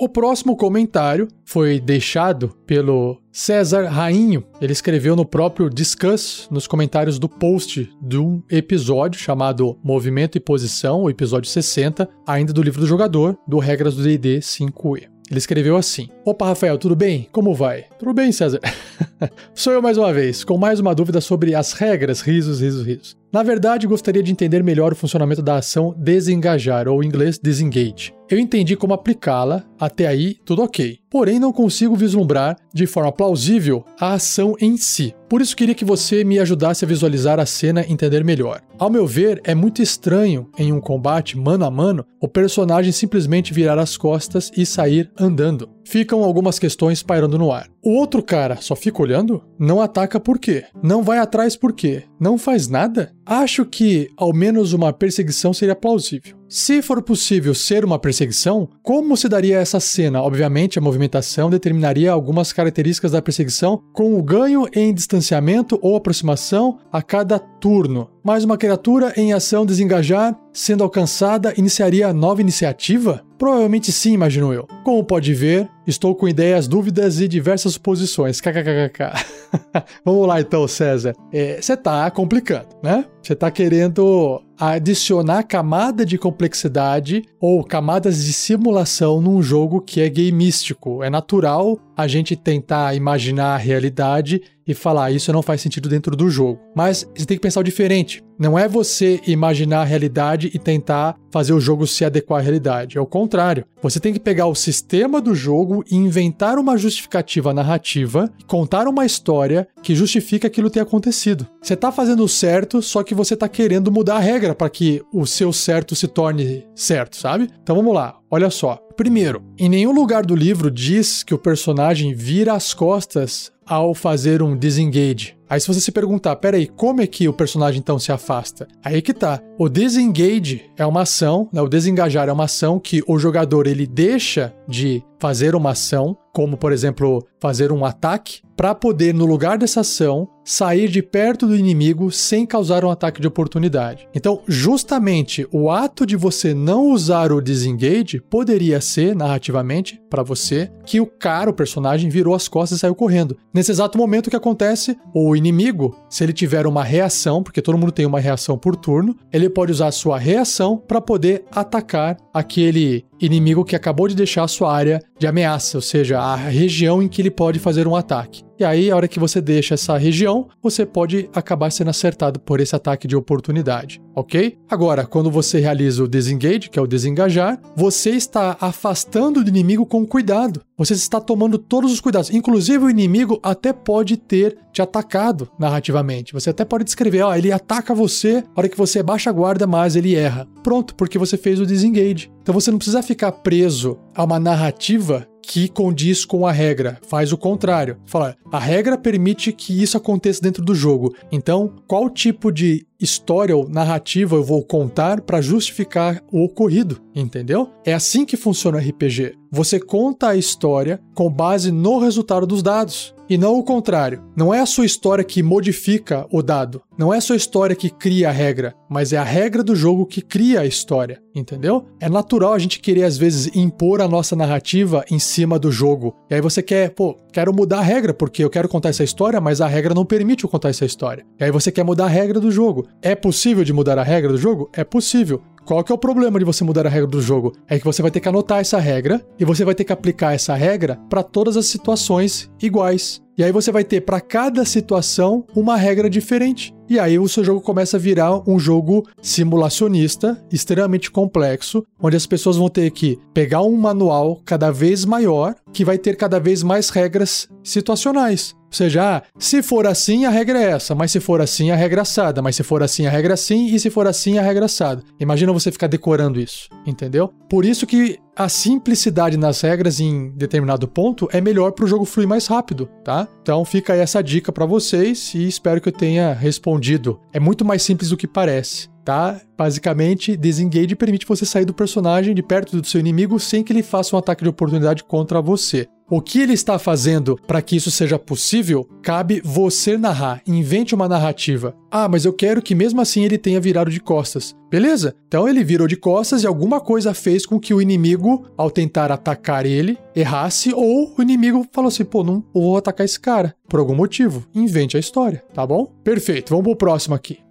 O próximo comentário foi deixado pelo César Rainho. Ele escreveu no próprio Discuss, nos comentários do post de um episódio chamado Movimento e Posição, o episódio 60, ainda do livro do jogador, do Regras do DD 5E. Ele escreveu assim: Opa, Rafael, tudo bem? Como vai? Tudo bem, César? Sou eu mais uma vez, com mais uma dúvida sobre as regras. Risos, risos, risos. Na verdade, gostaria de entender melhor o funcionamento da ação desengajar, ou em inglês disengage. Eu entendi como aplicá-la, até aí tudo ok. Porém, não consigo vislumbrar de forma plausível a ação em si. Por isso queria que você me ajudasse a visualizar a cena e entender melhor. Ao meu ver, é muito estranho em um combate mano a mano o personagem simplesmente virar as costas e sair andando. Ficam algumas questões pairando no ar. O outro cara só fica olhando? Não ataca por quê? Não vai atrás por quê? Não faz nada? Acho que ao menos uma perseguição seria plausível. Se for possível ser uma perseguição, como se daria essa cena? Obviamente, a movimentação determinaria algumas características da perseguição, com o ganho em distanciamento ou aproximação a cada turno. Mas uma criatura em ação desengajar, sendo alcançada, iniciaria nova iniciativa? Provavelmente sim, imagino eu. Como pode ver, estou com ideias, dúvidas e diversas posições. KKKK. Vamos lá então, César. Você é, tá complicando, né? Você tá querendo adicionar camada de complexidade ou camadas de simulação num jogo que é gameístico. É natural a gente tentar imaginar a realidade e falar isso não faz sentido dentro do jogo. Mas você tem que pensar o diferente. Não é você imaginar a realidade e tentar fazer o jogo se adequar à realidade. É o contrário. Você tem que pegar o sistema do jogo e inventar uma justificativa narrativa, contar uma história que justifica aquilo ter acontecido. Você está fazendo o certo, só que você está querendo mudar a regra para que o seu certo se torne certo, sabe? Então vamos lá. Olha só. Primeiro, em nenhum lugar do livro diz que o personagem vira as costas ao fazer um disengage. Aí se você se perguntar, peraí, como é que o personagem então se afasta? Aí que tá. O disengage é uma ação, né? o desengajar é uma ação que o jogador ele deixa de fazer uma ação, como por exemplo fazer um ataque, para poder no lugar dessa ação sair de perto do inimigo sem causar um ataque de oportunidade. Então, justamente o ato de você não usar o disengage poderia ser narrativamente para você que o cara, o personagem virou as costas e saiu correndo. Nesse exato momento o que acontece, o inimigo, se ele tiver uma reação, porque todo mundo tem uma reação por turno, ele pode usar a sua reação para poder atacar aquele inimigo que acabou de deixar a sua área de ameaça, ou seja, a região em que ele pode fazer um ataque. E aí, a hora que você deixa essa região, você pode acabar sendo acertado por esse ataque de oportunidade, ok? Agora, quando você realiza o disengage, que é o desengajar, você está afastando do inimigo com cuidado. Você está tomando todos os cuidados. Inclusive, o inimigo até pode ter te atacado narrativamente. Você até pode descrever, ó, ele ataca você, a hora que você baixa a guarda, mas ele erra. Pronto, porque você fez o disengage. Então você não precisa ficar preso a uma narrativa que condiz com a regra, faz o contrário. Fala, a regra permite que isso aconteça dentro do jogo. Então, qual tipo de história ou narrativa eu vou contar para justificar o ocorrido, entendeu? É assim que funciona o RPG. Você conta a história com base no resultado dos dados. E não o contrário. Não é a sua história que modifica o dado. Não é a sua história que cria a regra, mas é a regra do jogo que cria a história, entendeu? É natural a gente querer às vezes impor a nossa narrativa em cima do jogo. E aí você quer, pô, quero mudar a regra porque eu quero contar essa história, mas a regra não permite eu contar essa história. E aí você quer mudar a regra do jogo. É possível de mudar a regra do jogo? É possível. Qual que é o problema de você mudar a regra do jogo? É que você vai ter que anotar essa regra e você vai ter que aplicar essa regra para todas as situações iguais. E aí você vai ter para cada situação uma regra diferente. E aí o seu jogo começa a virar um jogo simulacionista, extremamente complexo, onde as pessoas vão ter que pegar um manual cada vez maior, que vai ter cada vez mais regras situacionais. Ou seja, ah, se for assim, a regra é essa, mas se for assim, a regra é assada, mas se for assim, a regra é assim, e se for assim, a regra é assada. Imagina você ficar decorando isso, entendeu? Por isso que a simplicidade nas regras em determinado ponto é melhor para o jogo fluir mais rápido, tá? Então fica aí essa dica para vocês e espero que eu tenha respondido. É muito mais simples do que parece. Tá? Basicamente, disengage permite você sair do personagem de perto do seu inimigo sem que ele faça um ataque de oportunidade contra você. O que ele está fazendo para que isso seja possível, cabe você narrar. Invente uma narrativa. Ah, mas eu quero que mesmo assim ele tenha virado de costas. Beleza? Então ele virou de costas e alguma coisa fez com que o inimigo, ao tentar atacar ele, errasse, ou o inimigo falou assim: pô, não vou atacar esse cara. Por algum motivo. Invente a história, tá bom? Perfeito, vamos pro próximo aqui.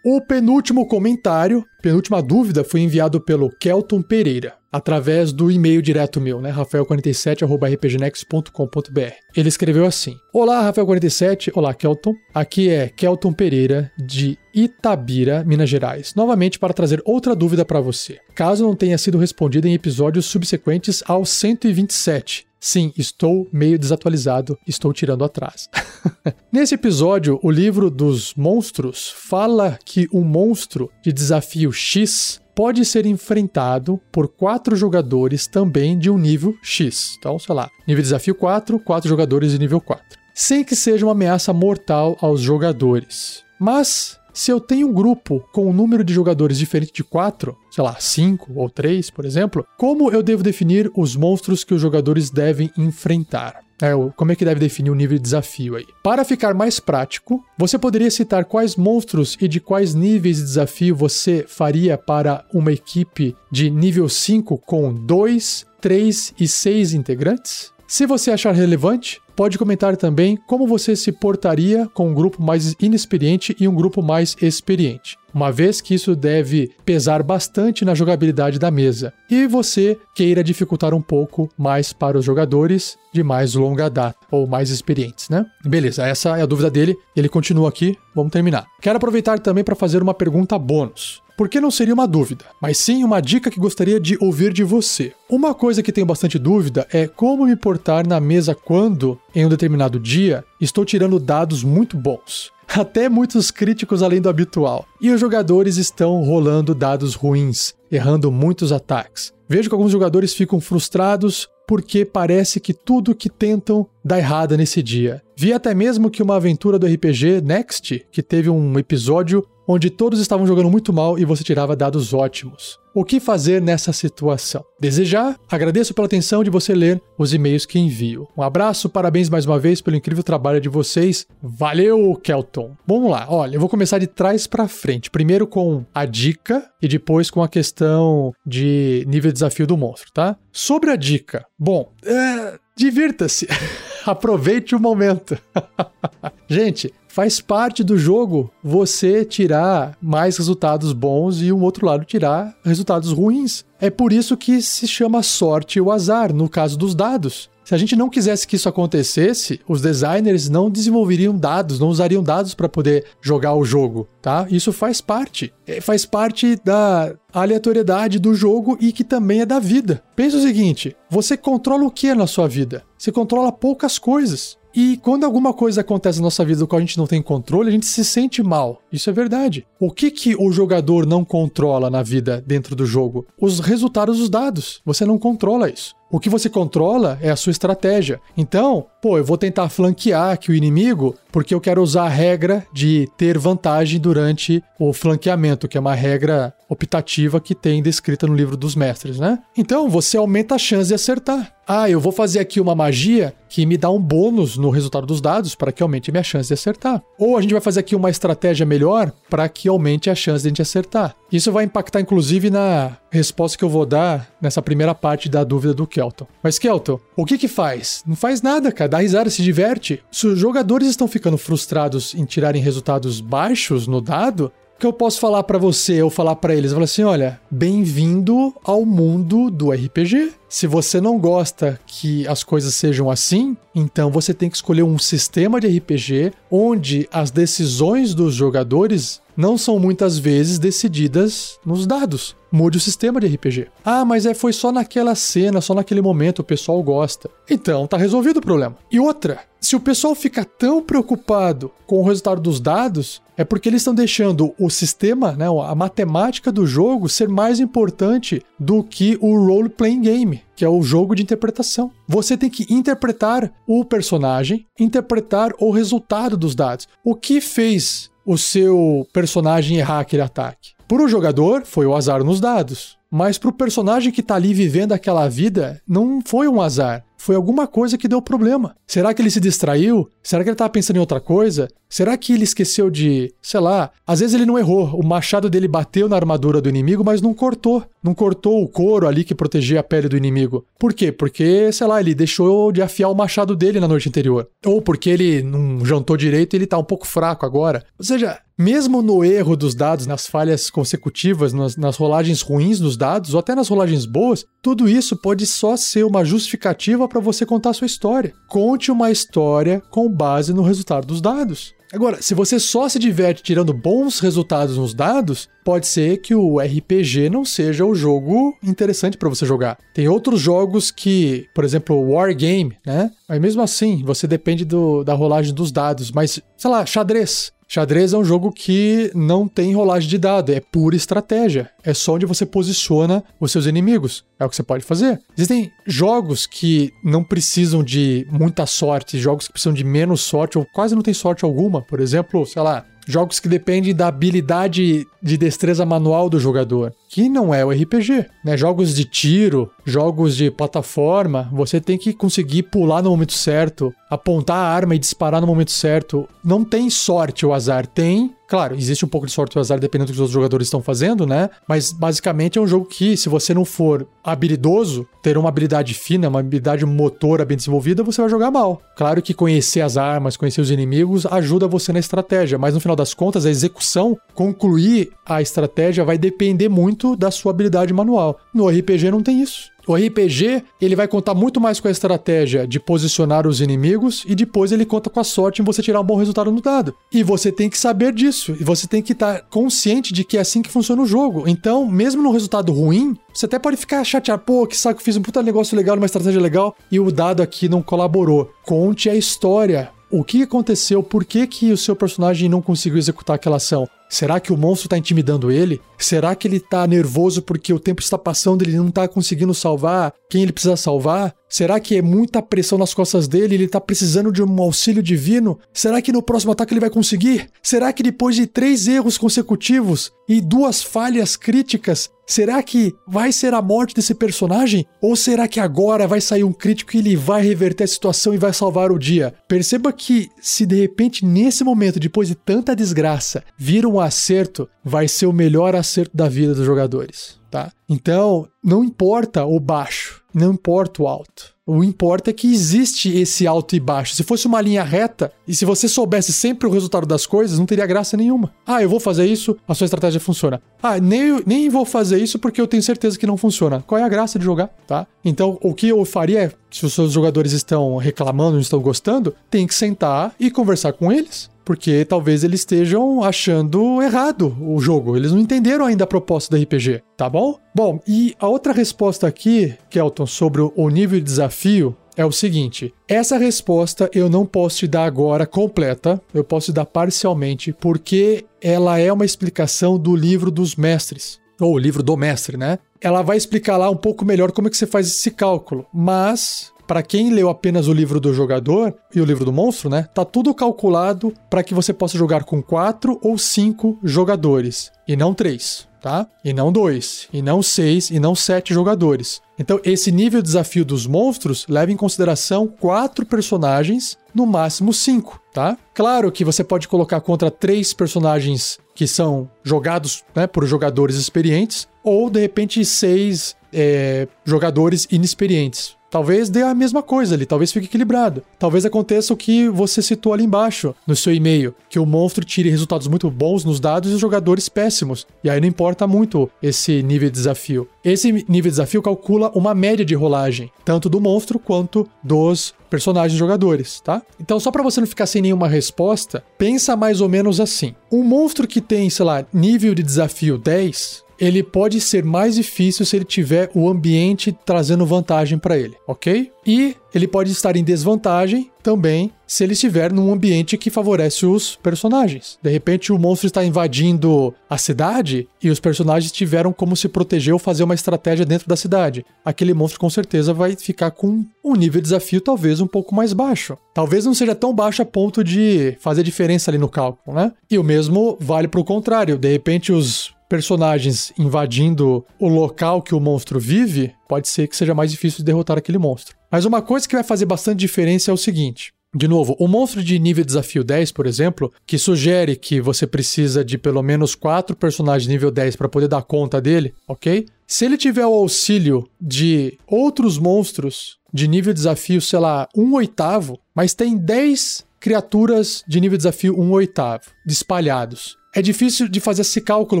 O penúltimo comentário, penúltima dúvida, foi enviado pelo Kelton Pereira, através do e-mail direto meu, né? rafael47.rpgnex.com.br. Ele escreveu assim: Olá, Rafael47. Olá, Kelton. Aqui é Kelton Pereira, de Itabira, Minas Gerais, novamente para trazer outra dúvida para você. Caso não tenha sido respondida em episódios subsequentes ao 127. Sim, estou meio desatualizado, estou tirando atrás. Nesse episódio, o livro dos monstros fala que um monstro de desafio X pode ser enfrentado por quatro jogadores também de um nível X. Então, sei lá, nível desafio 4, quatro jogadores de nível 4. Sem que seja uma ameaça mortal aos jogadores. Mas se eu tenho um grupo com um número de jogadores diferente de 4, sei lá, 5 ou 3, por exemplo, como eu devo definir os monstros que os jogadores devem enfrentar? É, como é que deve definir o nível de desafio aí? Para ficar mais prático, você poderia citar quais monstros e de quais níveis de desafio você faria para uma equipe de nível 5 com 2, 3 e 6 integrantes? Se você achar relevante, Pode comentar também como você se portaria com um grupo mais inexperiente e um grupo mais experiente, uma vez que isso deve pesar bastante na jogabilidade da mesa, e você queira dificultar um pouco mais para os jogadores de mais longa data ou mais experientes, né? Beleza, essa é a dúvida dele. Ele continua aqui, vamos terminar. Quero aproveitar também para fazer uma pergunta bônus porque não seria uma dúvida, mas sim uma dica que gostaria de ouvir de você. Uma coisa que tenho bastante dúvida é como me portar na mesa quando, em um determinado dia, estou tirando dados muito bons. Até muitos críticos além do habitual. E os jogadores estão rolando dados ruins, errando muitos ataques. Vejo que alguns jogadores ficam frustrados porque parece que tudo que tentam dá errado nesse dia. Vi até mesmo que uma aventura do RPG Next, que teve um episódio onde todos estavam jogando muito mal e você tirava dados ótimos. O que fazer nessa situação? Desejar? Agradeço pela atenção de você ler os e-mails que envio. Um abraço, parabéns mais uma vez pelo incrível trabalho de vocês. Valeu, Kelton. Vamos lá, olha, eu vou começar de trás para frente. Primeiro com a dica e depois com a questão de nível de desafio do monstro, tá? Sobre a dica. Bom, é, divirta-se. Aproveite o momento. Gente, faz parte do jogo você tirar mais resultados bons e um outro lado tirar resultados ruins. É por isso que se chama sorte ou azar no caso dos dados. Se a gente não quisesse que isso acontecesse, os designers não desenvolveriam dados, não usariam dados para poder jogar o jogo, tá? Isso faz parte. É, faz parte da aleatoriedade do jogo e que também é da vida. Pensa o seguinte: você controla o que na sua vida? Você controla poucas coisas. E quando alguma coisa acontece na nossa vida do qual a gente não tem controle, a gente se sente mal. Isso é verdade. O que que o jogador não controla na vida dentro do jogo? Os resultados dos dados. Você não controla isso. O que você controla é a sua estratégia. Então, pô, eu vou tentar flanquear aqui o inimigo porque eu quero usar a regra de ter vantagem durante o flanqueamento, que é uma regra optativa que tem descrita no livro dos mestres, né? Então, você aumenta a chance de acertar. Ah, eu vou fazer aqui uma magia que me dá um bônus no resultado dos dados para que aumente minha chance de acertar. Ou a gente vai fazer aqui uma estratégia melhor para que aumente a chance de a gente acertar. Isso vai impactar inclusive na resposta que eu vou dar nessa primeira parte da dúvida do Kelton. Mas Kelton, o que que faz? Não faz nada, cara. Dá risada, se diverte. Se os jogadores estão ficando frustrados em tirarem resultados baixos no dado, que eu posso falar para você ou falar para eles? Eu falo assim, olha, bem-vindo ao mundo do RPG. Se você não gosta que as coisas sejam assim, então você tem que escolher um sistema de RPG onde as decisões dos jogadores não são muitas vezes decididas nos dados. Mude o sistema de RPG. Ah, mas é, foi só naquela cena, só naquele momento o pessoal gosta. Então tá resolvido o problema. E outra, se o pessoal fica tão preocupado com o resultado dos dados, é porque eles estão deixando o sistema, né, a matemática do jogo ser mais importante do que o role-playing game, que é o jogo de interpretação. Você tem que interpretar o personagem, interpretar o resultado dos dados. O que fez o seu personagem errar aquele ataque? Por o jogador, foi o azar nos dados. mas pro personagem que tá ali vivendo aquela vida, não foi um azar. Foi alguma coisa que deu problema. Será que ele se distraiu? Será que ele estava pensando em outra coisa? Será que ele esqueceu de, sei lá, às vezes ele não errou, o machado dele bateu na armadura do inimigo, mas não cortou. Não cortou o couro ali que protegia a pele do inimigo. Por quê? Porque, sei lá, ele deixou de afiar o machado dele na noite anterior. Ou porque ele não jantou direito e ele tá um pouco fraco agora. Ou seja, mesmo no erro dos dados, nas falhas consecutivas, nas, nas, rolagens ruins dos dados, ou até nas rolagens boas, tudo isso pode só ser uma justificativa para você contar sua história. Conte uma história com base no resultado dos dados. Agora, se você só se diverte tirando bons resultados nos dados, pode ser que o RPG não seja o jogo interessante para você jogar. Tem outros jogos que, por exemplo, War Game, né? Mas mesmo assim, você depende do, da rolagem dos dados. Mas, sei lá, xadrez. Xadrez é um jogo que não tem rolagem de dado, é pura estratégia. É só onde você posiciona os seus inimigos. É o que você pode fazer. Existem jogos que não precisam de muita sorte, jogos que precisam de menos sorte ou quase não tem sorte alguma. Por exemplo, sei lá, Jogos que dependem da habilidade de destreza manual do jogador, que não é o RPG, né? Jogos de tiro, jogos de plataforma, você tem que conseguir pular no momento certo, apontar a arma e disparar no momento certo. Não tem sorte ou azar, tem Claro, existe um pouco de sorte ou azar dependendo do que os outros jogadores estão fazendo, né? Mas basicamente é um jogo que, se você não for habilidoso, ter uma habilidade fina, uma habilidade motora bem desenvolvida, você vai jogar mal. Claro que conhecer as armas, conhecer os inimigos ajuda você na estratégia, mas no final das contas, a execução, concluir a estratégia vai depender muito da sua habilidade manual. No RPG não tem isso. O RPG, ele vai contar muito mais com a estratégia de posicionar os inimigos e depois ele conta com a sorte em você tirar um bom resultado no dado. E você tem que saber disso, e você tem que estar tá consciente de que é assim que funciona o jogo. Então, mesmo no resultado ruim, você até pode ficar chateado, pô, que saco, fiz um puta negócio legal, uma estratégia legal e o dado aqui não colaborou. Conte a história. O que aconteceu? Por que, que o seu personagem não conseguiu executar aquela ação? Será que o monstro está intimidando ele? Será que ele está nervoso porque o tempo está passando e ele não está conseguindo salvar quem ele precisa salvar? Será que é muita pressão nas costas dele e ele está precisando de um auxílio divino? Será que no próximo ataque ele vai conseguir? Será que depois de três erros consecutivos e duas falhas críticas, será que vai ser a morte desse personagem? Ou será que agora vai sair um crítico e ele vai reverter a situação e vai salvar o dia? Perceba que se de repente nesse momento, depois de tanta desgraça, vira um acerto, vai ser o melhor acerto da vida dos jogadores, tá? Então, não importa o baixo, não importa o alto. O importa é que existe esse alto e baixo. Se fosse uma linha reta, e se você soubesse sempre o resultado das coisas, não teria graça nenhuma. Ah, eu vou fazer isso, a sua estratégia funciona. Ah, nem, nem vou fazer isso porque eu tenho certeza que não funciona. Qual é a graça de jogar, tá? Então, o que eu faria é, se os seus jogadores estão reclamando, não estão gostando, tem que sentar e conversar com eles porque talvez eles estejam achando errado o jogo. Eles não entenderam ainda a proposta do RPG, tá bom? Bom, e a outra resposta aqui, Kelton, sobre o nível de desafio é o seguinte: essa resposta eu não posso te dar agora completa, eu posso te dar parcialmente, porque ela é uma explicação do livro dos mestres. Ou o livro do mestre, né? Ela vai explicar lá um pouco melhor como é que você faz esse cálculo. Mas para quem leu apenas o livro do jogador e o livro do monstro, né? Tá tudo calculado para que você possa jogar com quatro ou cinco jogadores e não três, tá? E não dois, e não seis, e não sete jogadores. Então, esse nível de desafio dos monstros leva em consideração quatro personagens, no máximo cinco, tá? Claro que você pode colocar contra três personagens que são jogados né, por jogadores experientes, ou de repente seis é, jogadores inexperientes. Talvez dê a mesma coisa ali, talvez fique equilibrado. Talvez aconteça o que você citou ali embaixo no seu e-mail, que o monstro tire resultados muito bons nos dados e os jogadores péssimos. E aí não importa muito esse nível de desafio. Esse nível de desafio calcula uma média de rolagem, tanto do monstro quanto dos personagens jogadores, tá? Então, só para você não ficar sem nenhuma resposta, pensa mais ou menos assim: um monstro que tem, sei lá, nível de desafio 10, ele pode ser mais difícil se ele tiver o ambiente trazendo vantagem para ele, ok? E ele pode estar em desvantagem também se ele estiver num ambiente que favorece os personagens. De repente, o monstro está invadindo a cidade e os personagens tiveram como se proteger ou fazer uma estratégia dentro da cidade. Aquele monstro com certeza vai ficar com um nível de desafio talvez um pouco mais baixo. Talvez não seja tão baixo a ponto de fazer diferença ali no cálculo, né? E o mesmo vale para o contrário. De repente, os personagens invadindo o local que o monstro vive, pode ser que seja mais difícil de derrotar aquele monstro. Mas uma coisa que vai fazer bastante diferença é o seguinte: de novo, o monstro de nível desafio 10, por exemplo, que sugere que você precisa de pelo menos quatro personagens de nível 10 para poder dar conta dele, ok? Se ele tiver o auxílio de outros monstros de nível desafio, sei lá, um oitavo, mas tem 10 criaturas de nível desafio um oitavo, espalhados. É difícil de fazer esse cálculo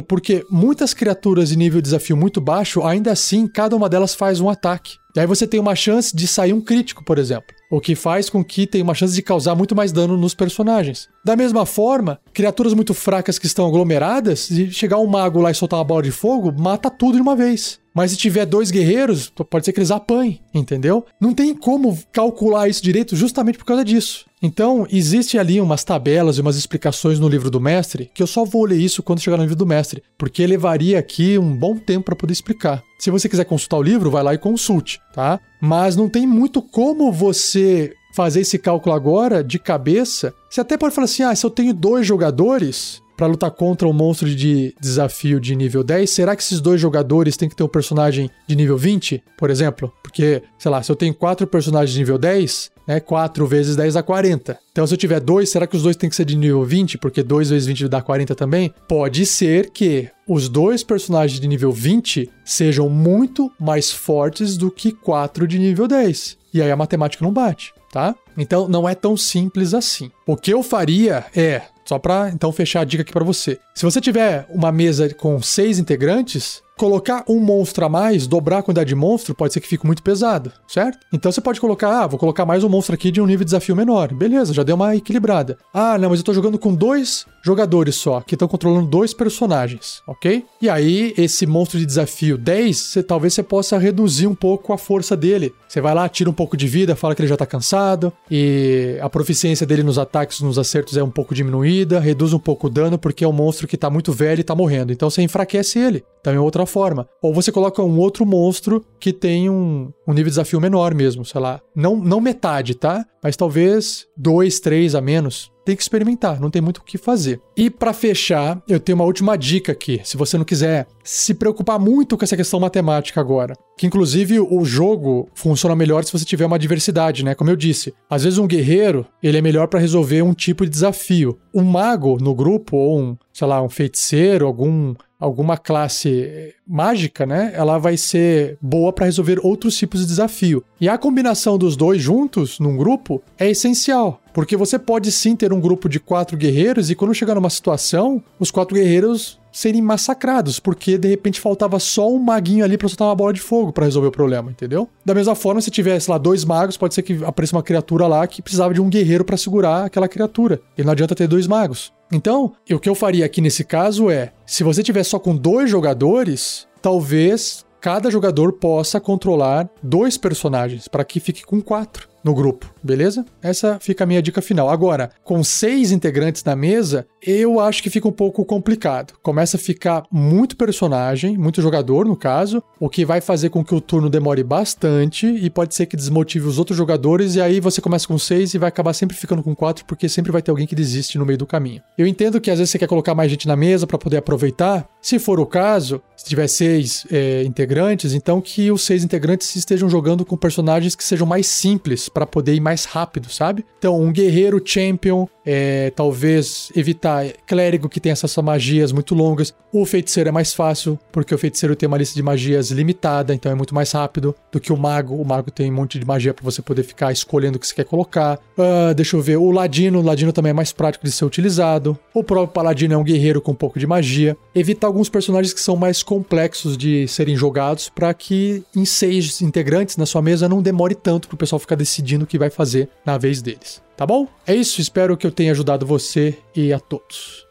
porque muitas criaturas de nível desafio muito baixo, ainda assim, cada uma delas faz um ataque. E aí você tem uma chance de sair um crítico, por exemplo. O que faz com que tenha uma chance de causar muito mais dano nos personagens. Da mesma forma, criaturas muito fracas que estão aglomeradas, se chegar um mago lá e soltar uma bola de fogo, mata tudo de uma vez. Mas se tiver dois guerreiros, pode ser que eles apanhem, entendeu? Não tem como calcular isso direito justamente por causa disso. Então, existe ali umas tabelas e umas explicações no livro do mestre, que eu só vou ler isso quando chegar no livro do mestre, porque levaria aqui um bom tempo para poder explicar. Se você quiser consultar o livro, vai lá e consulte, tá? Mas não tem muito como você fazer esse cálculo agora de cabeça. Você até pode falar assim: ah, se eu tenho dois jogadores, para lutar contra um monstro de desafio de nível 10, será que esses dois jogadores têm que ter um personagem de nível 20, por exemplo? Porque, sei lá, se eu tenho quatro personagens de nível 10, né, 4 vezes 10 dá 40. Então, se eu tiver dois, será que os dois têm que ser de nível 20? Porque 2 vezes 20 dá 40 também? Pode ser que os dois personagens de nível 20 sejam muito mais fortes do que 4 de nível 10. E aí a matemática não bate, tá? Então, não é tão simples assim. O que eu faria é só para então fechar a dica aqui para você. Se você tiver uma mesa com seis integrantes, colocar um monstro a mais, dobrar a quantidade de monstro, pode ser que fique muito pesado, certo? Então você pode colocar, ah, vou colocar mais um monstro aqui de um nível de desafio menor. Beleza, já deu uma equilibrada. Ah, não, mas eu tô jogando com dois jogadores só, que estão controlando dois personagens, ok? E aí, esse monstro de desafio 10, você, talvez você possa reduzir um pouco a força dele. Você vai lá, tira um pouco de vida, fala que ele já tá cansado, e a proficiência dele nos ataques, nos acertos é um pouco diminuída, reduz um pouco o dano, porque é um monstro que tá muito velho e tá morrendo. Então você enfraquece ele. Também é outra forma. Ou você coloca um outro monstro que tem um, um nível de desafio menor mesmo, sei lá. Não, não metade, tá? Mas talvez dois, três a menos tem que experimentar, não tem muito o que fazer. E para fechar, eu tenho uma última dica aqui, se você não quiser se preocupar muito com essa questão matemática agora, que inclusive o jogo funciona melhor se você tiver uma diversidade, né? Como eu disse, às vezes um guerreiro, ele é melhor para resolver um tipo de desafio. Um mago no grupo ou um, sei lá, um feiticeiro, algum alguma classe mágica, né? Ela vai ser boa para resolver outros tipos de desafio. E a combinação dos dois juntos num grupo é essencial. Porque você pode sim ter um grupo de quatro guerreiros e quando chegar numa situação, os quatro guerreiros serem massacrados, porque de repente faltava só um maguinho ali para soltar uma bola de fogo para resolver o problema, entendeu? Da mesma forma, se tivesse lá dois magos, pode ser que apareça uma criatura lá que precisava de um guerreiro para segurar aquela criatura. E não adianta ter dois magos. Então, o que eu faria aqui nesse caso é, se você tiver só com dois jogadores, talvez cada jogador possa controlar dois personagens para que fique com quatro no grupo, beleza? Essa fica a minha dica final. Agora, com seis integrantes na mesa, eu acho que fica um pouco complicado. Começa a ficar muito personagem, muito jogador no caso, o que vai fazer com que o turno demore bastante e pode ser que desmotive os outros jogadores, e aí você começa com seis e vai acabar sempre ficando com quatro, porque sempre vai ter alguém que desiste no meio do caminho. Eu entendo que às vezes você quer colocar mais gente na mesa para poder aproveitar. Se for o caso, se tiver seis é, integrantes, então que os seis integrantes estejam jogando com personagens que sejam mais simples para poder ir mais rápido, sabe? Então, um guerreiro champion, é, talvez evitar clérigo que tem essas magias muito longas. O feiticeiro é mais fácil, porque o feiticeiro tem uma lista de magias limitada, então é muito mais rápido do que o mago. O mago tem um monte de magia para você poder ficar escolhendo o que você quer colocar. Uh, deixa eu ver, o ladino, o ladino também é mais prático de ser utilizado. O próprio paladino é um guerreiro com um pouco de magia. Evitar alguns personagens que são mais complexos de serem jogados para que em seis integrantes na sua mesa não demore tanto para o pessoal ficar decidindo o que vai fazer na vez deles. Tá bom? É isso, espero que eu tenha ajudado você e a todos.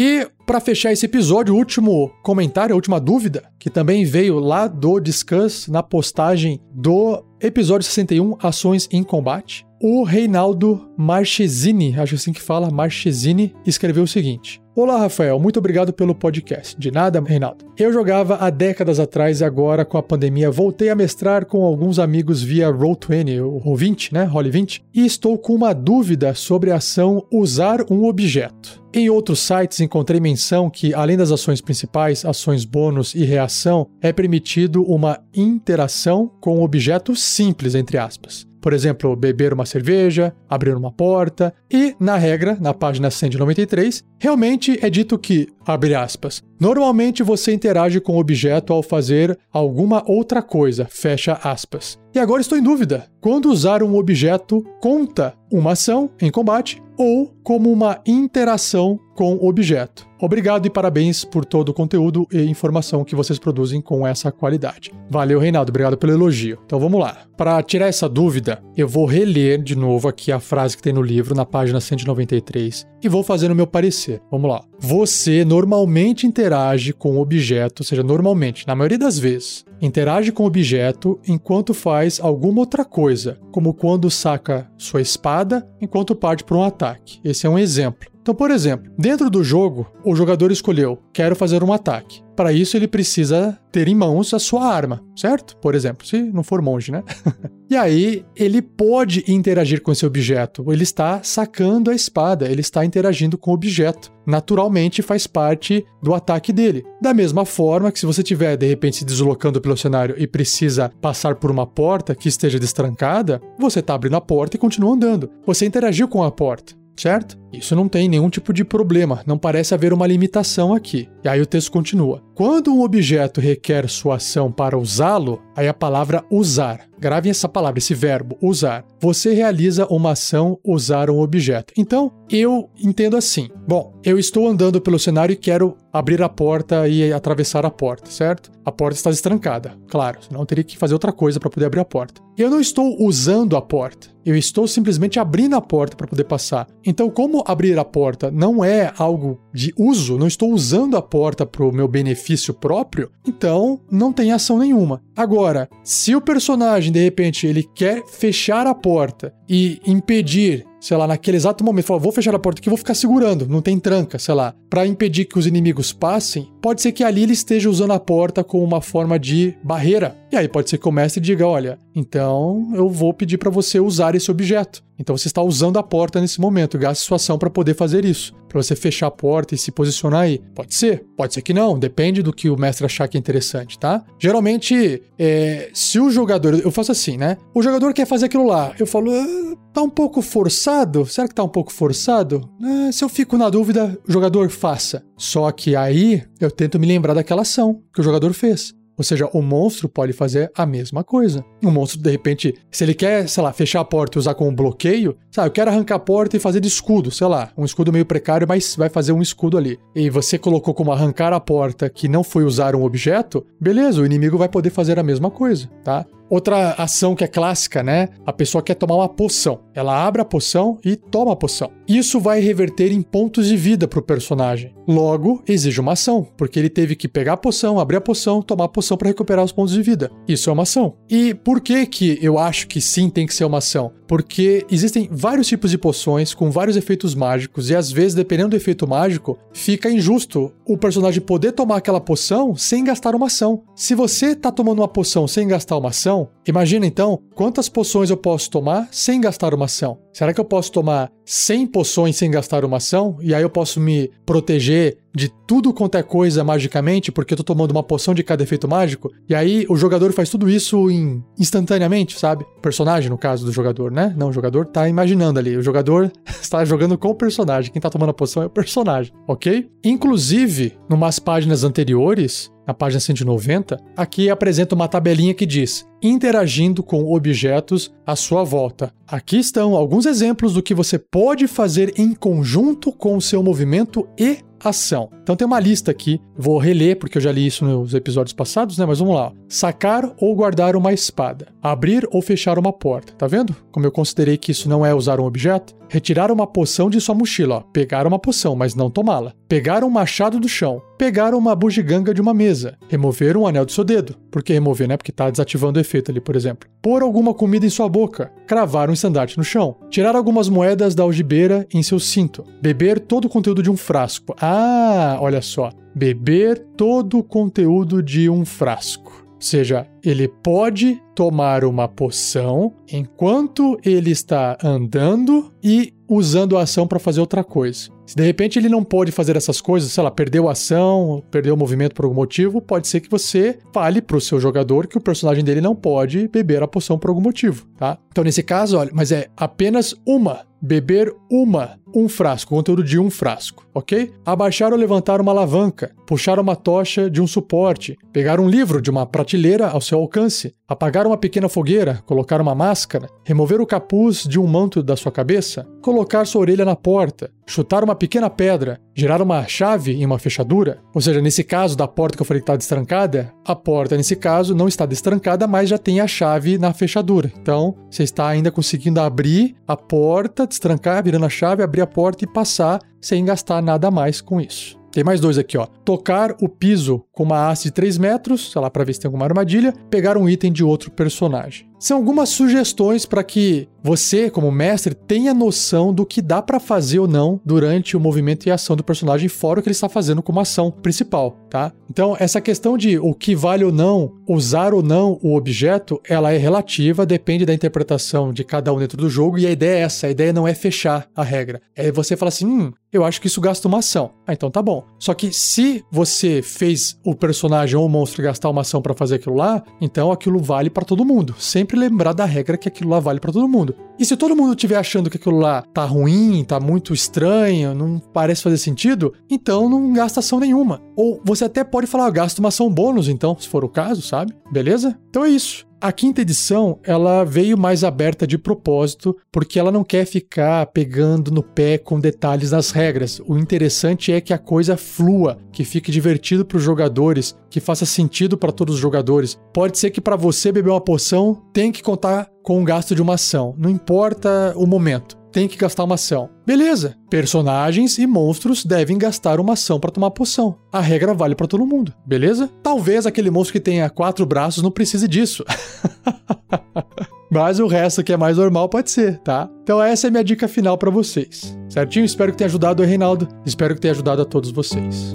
E para fechar esse episódio, o último comentário, a última dúvida, que também veio lá do Discuss na postagem do episódio 61, Ações em Combate. O Reinaldo Marchesini, acho assim que fala, Marchesini, escreveu o seguinte: Olá, Rafael, muito obrigado pelo podcast. De nada, Reinaldo. Eu jogava há décadas atrás e agora, com a pandemia, voltei a mestrar com alguns amigos via Roll20, o Roll20, né? Roll20, e estou com uma dúvida sobre a ação usar um objeto. Em outros sites encontrei menção que, além das ações principais, ações bônus e reação, é permitido uma interação com objetos simples, entre aspas. Por exemplo, beber uma cerveja, abrir uma porta, e, na regra, na página 193, realmente é dito que, abre aspas, normalmente você interage com o objeto ao fazer alguma outra coisa, fecha aspas. E agora estou em dúvida: quando usar um objeto conta uma ação em combate ou como uma interação com o objeto. Obrigado e parabéns por todo o conteúdo e informação que vocês produzem com essa qualidade. Valeu, Reinaldo, obrigado pelo elogio. Então vamos lá. Para tirar essa dúvida, eu vou reler de novo aqui a frase que tem no livro, na página 193, e vou fazer o meu parecer. Vamos lá. Você normalmente interage com o objeto, ou seja, normalmente, na maioria das vezes, interage com o objeto enquanto faz alguma outra coisa, como quando saca sua espada enquanto parte para um ataque. Esse é um exemplo. Então, por exemplo, dentro do jogo, o jogador escolheu: quero fazer um ataque. Para isso, ele precisa ter em mãos a sua arma, certo? Por exemplo, se não for monge, né? e aí, ele pode interagir com esse objeto. Ele está sacando a espada, ele está interagindo com o objeto. Naturalmente, faz parte do ataque dele. Da mesma forma que se você estiver, de repente, se deslocando pelo cenário e precisa passar por uma porta que esteja destrancada, você está abrindo a porta e continua andando. Você interagiu com a porta certo? Isso não tem nenhum tipo de problema, não parece haver uma limitação aqui. E aí o texto continua. Quando um objeto requer sua ação para usá-lo, aí a palavra usar. Gravem essa palavra, esse verbo, usar. Você realiza uma ação usar um objeto. Então, eu entendo assim. Bom, eu estou andando pelo cenário e quero abrir a porta e atravessar a porta, certo? A porta está destrancada, claro, senão eu teria que fazer outra coisa para poder abrir a porta. Eu não estou usando a porta, eu estou simplesmente abrindo a porta para poder passar. Então, como abrir a porta não é algo de uso, não estou usando a porta para o meu benefício próprio, então não tem ação nenhuma. Agora, se o personagem de repente ele quer fechar a porta e impedir sei lá, naquele exato momento, falar, vou fechar a porta aqui, vou ficar segurando, não tem tranca, sei lá, para impedir que os inimigos passem, pode ser que ali ele esteja usando a porta como uma forma de barreira. E aí pode ser que o mestre diga, olha, então eu vou pedir para você usar esse objeto. Então você está usando a porta nesse momento, gaste sua ação para poder fazer isso, para você fechar a porta e se posicionar aí. Pode ser, pode ser que não, depende do que o mestre achar que é interessante, tá? Geralmente, é, se o jogador, eu faço assim, né? O jogador quer fazer aquilo lá, eu falo, ah, tá um pouco forçado? Será que tá um pouco forçado? Ah, se eu fico na dúvida, o jogador faça. Só que aí eu tento me lembrar daquela ação que o jogador fez. Ou seja, o monstro pode fazer a mesma coisa. O monstro, de repente, se ele quer, sei lá, fechar a porta e usar como bloqueio, sabe, eu quero arrancar a porta e fazer de escudo, sei lá, um escudo meio precário, mas vai fazer um escudo ali. E você colocou como arrancar a porta que não foi usar um objeto, beleza, o inimigo vai poder fazer a mesma coisa, tá? Outra ação que é clássica, né? A pessoa quer tomar uma poção. Ela abre a poção e toma a poção. Isso vai reverter em pontos de vida para o personagem. Logo, exige uma ação, porque ele teve que pegar a poção, abrir a poção, tomar a poção para recuperar os pontos de vida. Isso é uma ação. E por que que eu acho que sim tem que ser uma ação? Porque existem vários tipos de poções com vários efeitos mágicos e às vezes, dependendo do efeito mágico, fica injusto o personagem poder tomar aquela poção sem gastar uma ação. Se você tá tomando uma poção sem gastar uma ação, ação. Imagina então quantas poções eu posso tomar sem gastar uma ação. Será que eu posso tomar 100 poções sem gastar uma ação? E aí eu posso me proteger de tudo quanto é coisa magicamente, porque eu tô tomando uma poção de cada efeito mágico? E aí o jogador faz tudo isso em, instantaneamente, sabe? O personagem, no caso do jogador, né? Não, o jogador tá imaginando ali. O jogador está jogando com o personagem. Quem tá tomando a poção é o personagem, ok? Inclusive, numas páginas anteriores, na página 190, aqui apresenta uma tabelinha que diz: interagindo com objetos à sua volta. Aqui estão alguns exemplos do que você pode fazer em conjunto com o seu movimento e ação. Então tem uma lista aqui, vou reler porque eu já li isso nos episódios passados, né? Mas vamos lá. Sacar ou guardar uma espada, abrir ou fechar uma porta. Tá vendo? Como eu considerei que isso não é usar um objeto, retirar uma poção de sua mochila, ó. pegar uma poção, mas não tomá-la. Pegar um machado do chão, pegar uma bugiganga de uma mesa, remover um anel do seu dedo. Por que remover, né? Porque tá desativando o efeito ali, por exemplo. Pôr alguma comida em sua boca, cravar um estandarte no chão, tirar algumas moedas da algibeira em seu cinto, beber todo o conteúdo de um frasco, Ah, olha só. Beber todo o conteúdo de um frasco. Ou seja, ele pode tomar uma poção enquanto ele está andando e usando a ação para fazer outra coisa. Se de repente ele não pode fazer essas coisas, sei lá, perdeu a ação, perdeu o movimento por algum motivo, pode ser que você fale para o seu jogador que o personagem dele não pode beber a poção por algum motivo, tá? Então nesse caso, olha, mas é apenas uma beber uma, um frasco, conteúdo de um frasco, ok? Abaixar ou levantar uma alavanca, puxar uma tocha de um suporte, pegar um livro de uma prateleira ao seu alcance, apagar uma pequena fogueira, colocar uma máscara, remover o capuz de um manto da sua cabeça, colocar sua orelha na porta, chutar uma pequena pedra, girar uma chave em uma fechadura. Ou seja, nesse caso da porta que eu falei que está destrancada, a porta nesse caso não está destrancada, mas já tem a chave na fechadura. Então, você está ainda conseguindo abrir a porta, destrancar, virando a chave, abrir a porta e passar sem gastar nada mais com isso. Tem mais dois aqui, ó. Tocar o piso com uma haste de 3 metros, sei lá, para ver se tem alguma armadilha. Pegar um item de outro personagem. São algumas sugestões para que você, como mestre, tenha noção do que dá para fazer ou não durante o movimento e ação do personagem, fora o que ele está fazendo como ação principal, tá? Então, essa questão de o que vale ou não, usar ou não o objeto, ela é relativa, depende da interpretação de cada um dentro do jogo, e a ideia é essa: a ideia não é fechar a regra. É você falar assim, hum, eu acho que isso gasta uma ação. Ah, então tá bom. Só que se você fez o personagem ou o monstro gastar uma ação para fazer aquilo lá, então aquilo vale para todo mundo. Sempre lembrar da regra que aquilo lá vale para todo mundo. E se todo mundo estiver achando que aquilo lá tá ruim, tá muito estranho, não parece fazer sentido, então não gasta ação nenhuma. Ou você até pode falar, ah, gasta uma ação bônus, então, se for o caso, sabe? Beleza? Então é isso. A quinta edição, ela veio mais aberta de propósito, porque ela não quer ficar pegando no pé com detalhes das regras. O interessante é que a coisa flua, que fique divertido para os jogadores, que faça sentido para todos os jogadores. Pode ser que para você beber uma poção, tem que contar com o gasto de uma ação, não importa o momento tem que gastar uma ação. Beleza, personagens e monstros devem gastar uma ação para tomar poção. A regra vale para todo mundo, beleza? Talvez aquele monstro que tenha quatro braços não precise disso. Mas o resto que é mais normal pode ser, tá? Então essa é minha dica final para vocês. Certinho? Espero que tenha ajudado o Reinaldo. Espero que tenha ajudado a todos vocês.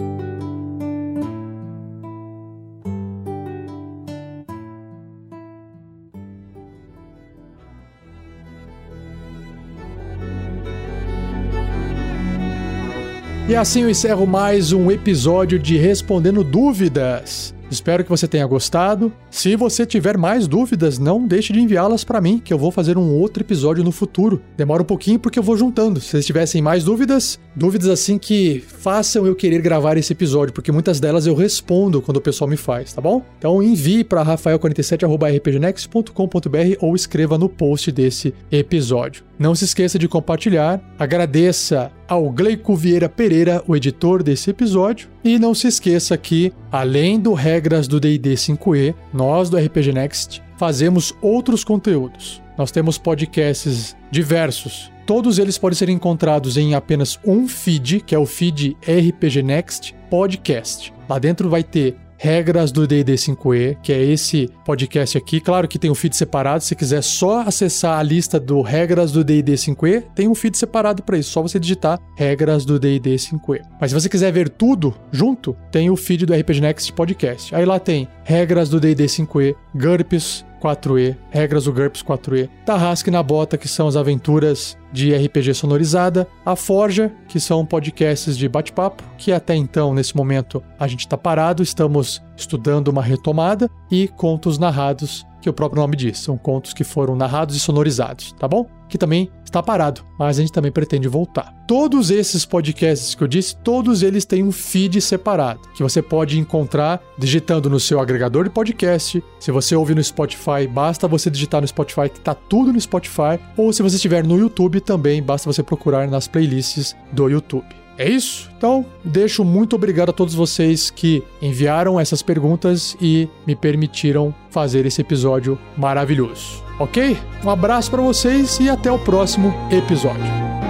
E assim eu encerro mais um episódio de Respondendo Dúvidas. Espero que você tenha gostado. Se você tiver mais dúvidas, não deixe de enviá-las para mim, que eu vou fazer um outro episódio no futuro. Demora um pouquinho porque eu vou juntando. Se vocês tivessem mais dúvidas, dúvidas assim que façam eu querer gravar esse episódio, porque muitas delas eu respondo quando o pessoal me faz, tá bom? Então envie para rafael47@rpgnext.com.br ou escreva no post desse episódio. Não se esqueça de compartilhar. Agradeça ao Gleico Vieira Pereira, o editor desse episódio, e não se esqueça que, além do regras do D&D 5e, nós do RPG Next fazemos outros conteúdos. Nós temos podcasts diversos. Todos eles podem ser encontrados em apenas um feed, que é o feed RPG Next Podcast. Lá dentro vai ter regras do D&D 5e, que é esse podcast aqui. Claro que tem um feed separado, se quiser só acessar a lista do regras do D&D 5e, tem um feed separado para isso, só você digitar regras do D&D 5e. Mas se você quiser ver tudo junto, tem o feed do RPG Next podcast. Aí lá tem regras do D&D 5e, GURPS, 4E, regras do GURPS 4E, Tarrasque na Bota, que são as aventuras de RPG sonorizada, a Forja, que são podcasts de bate-papo, que até então, nesse momento, a gente está parado, estamos estudando uma retomada, e contos narrados, que o próprio nome diz, são contos que foram narrados e sonorizados, tá bom? Que também está parado, mas a gente também pretende voltar. Todos esses podcasts que eu disse, todos eles têm um feed separado, que você pode encontrar digitando no seu agregador de podcast. Se você ouve no Spotify, basta você digitar no Spotify que está tudo no Spotify, ou se você estiver no YouTube também, basta você procurar nas playlists do YouTube. É isso? Então, deixo muito obrigado a todos vocês que enviaram essas perguntas e me permitiram fazer esse episódio maravilhoso. Ok? Um abraço para vocês e até o próximo episódio.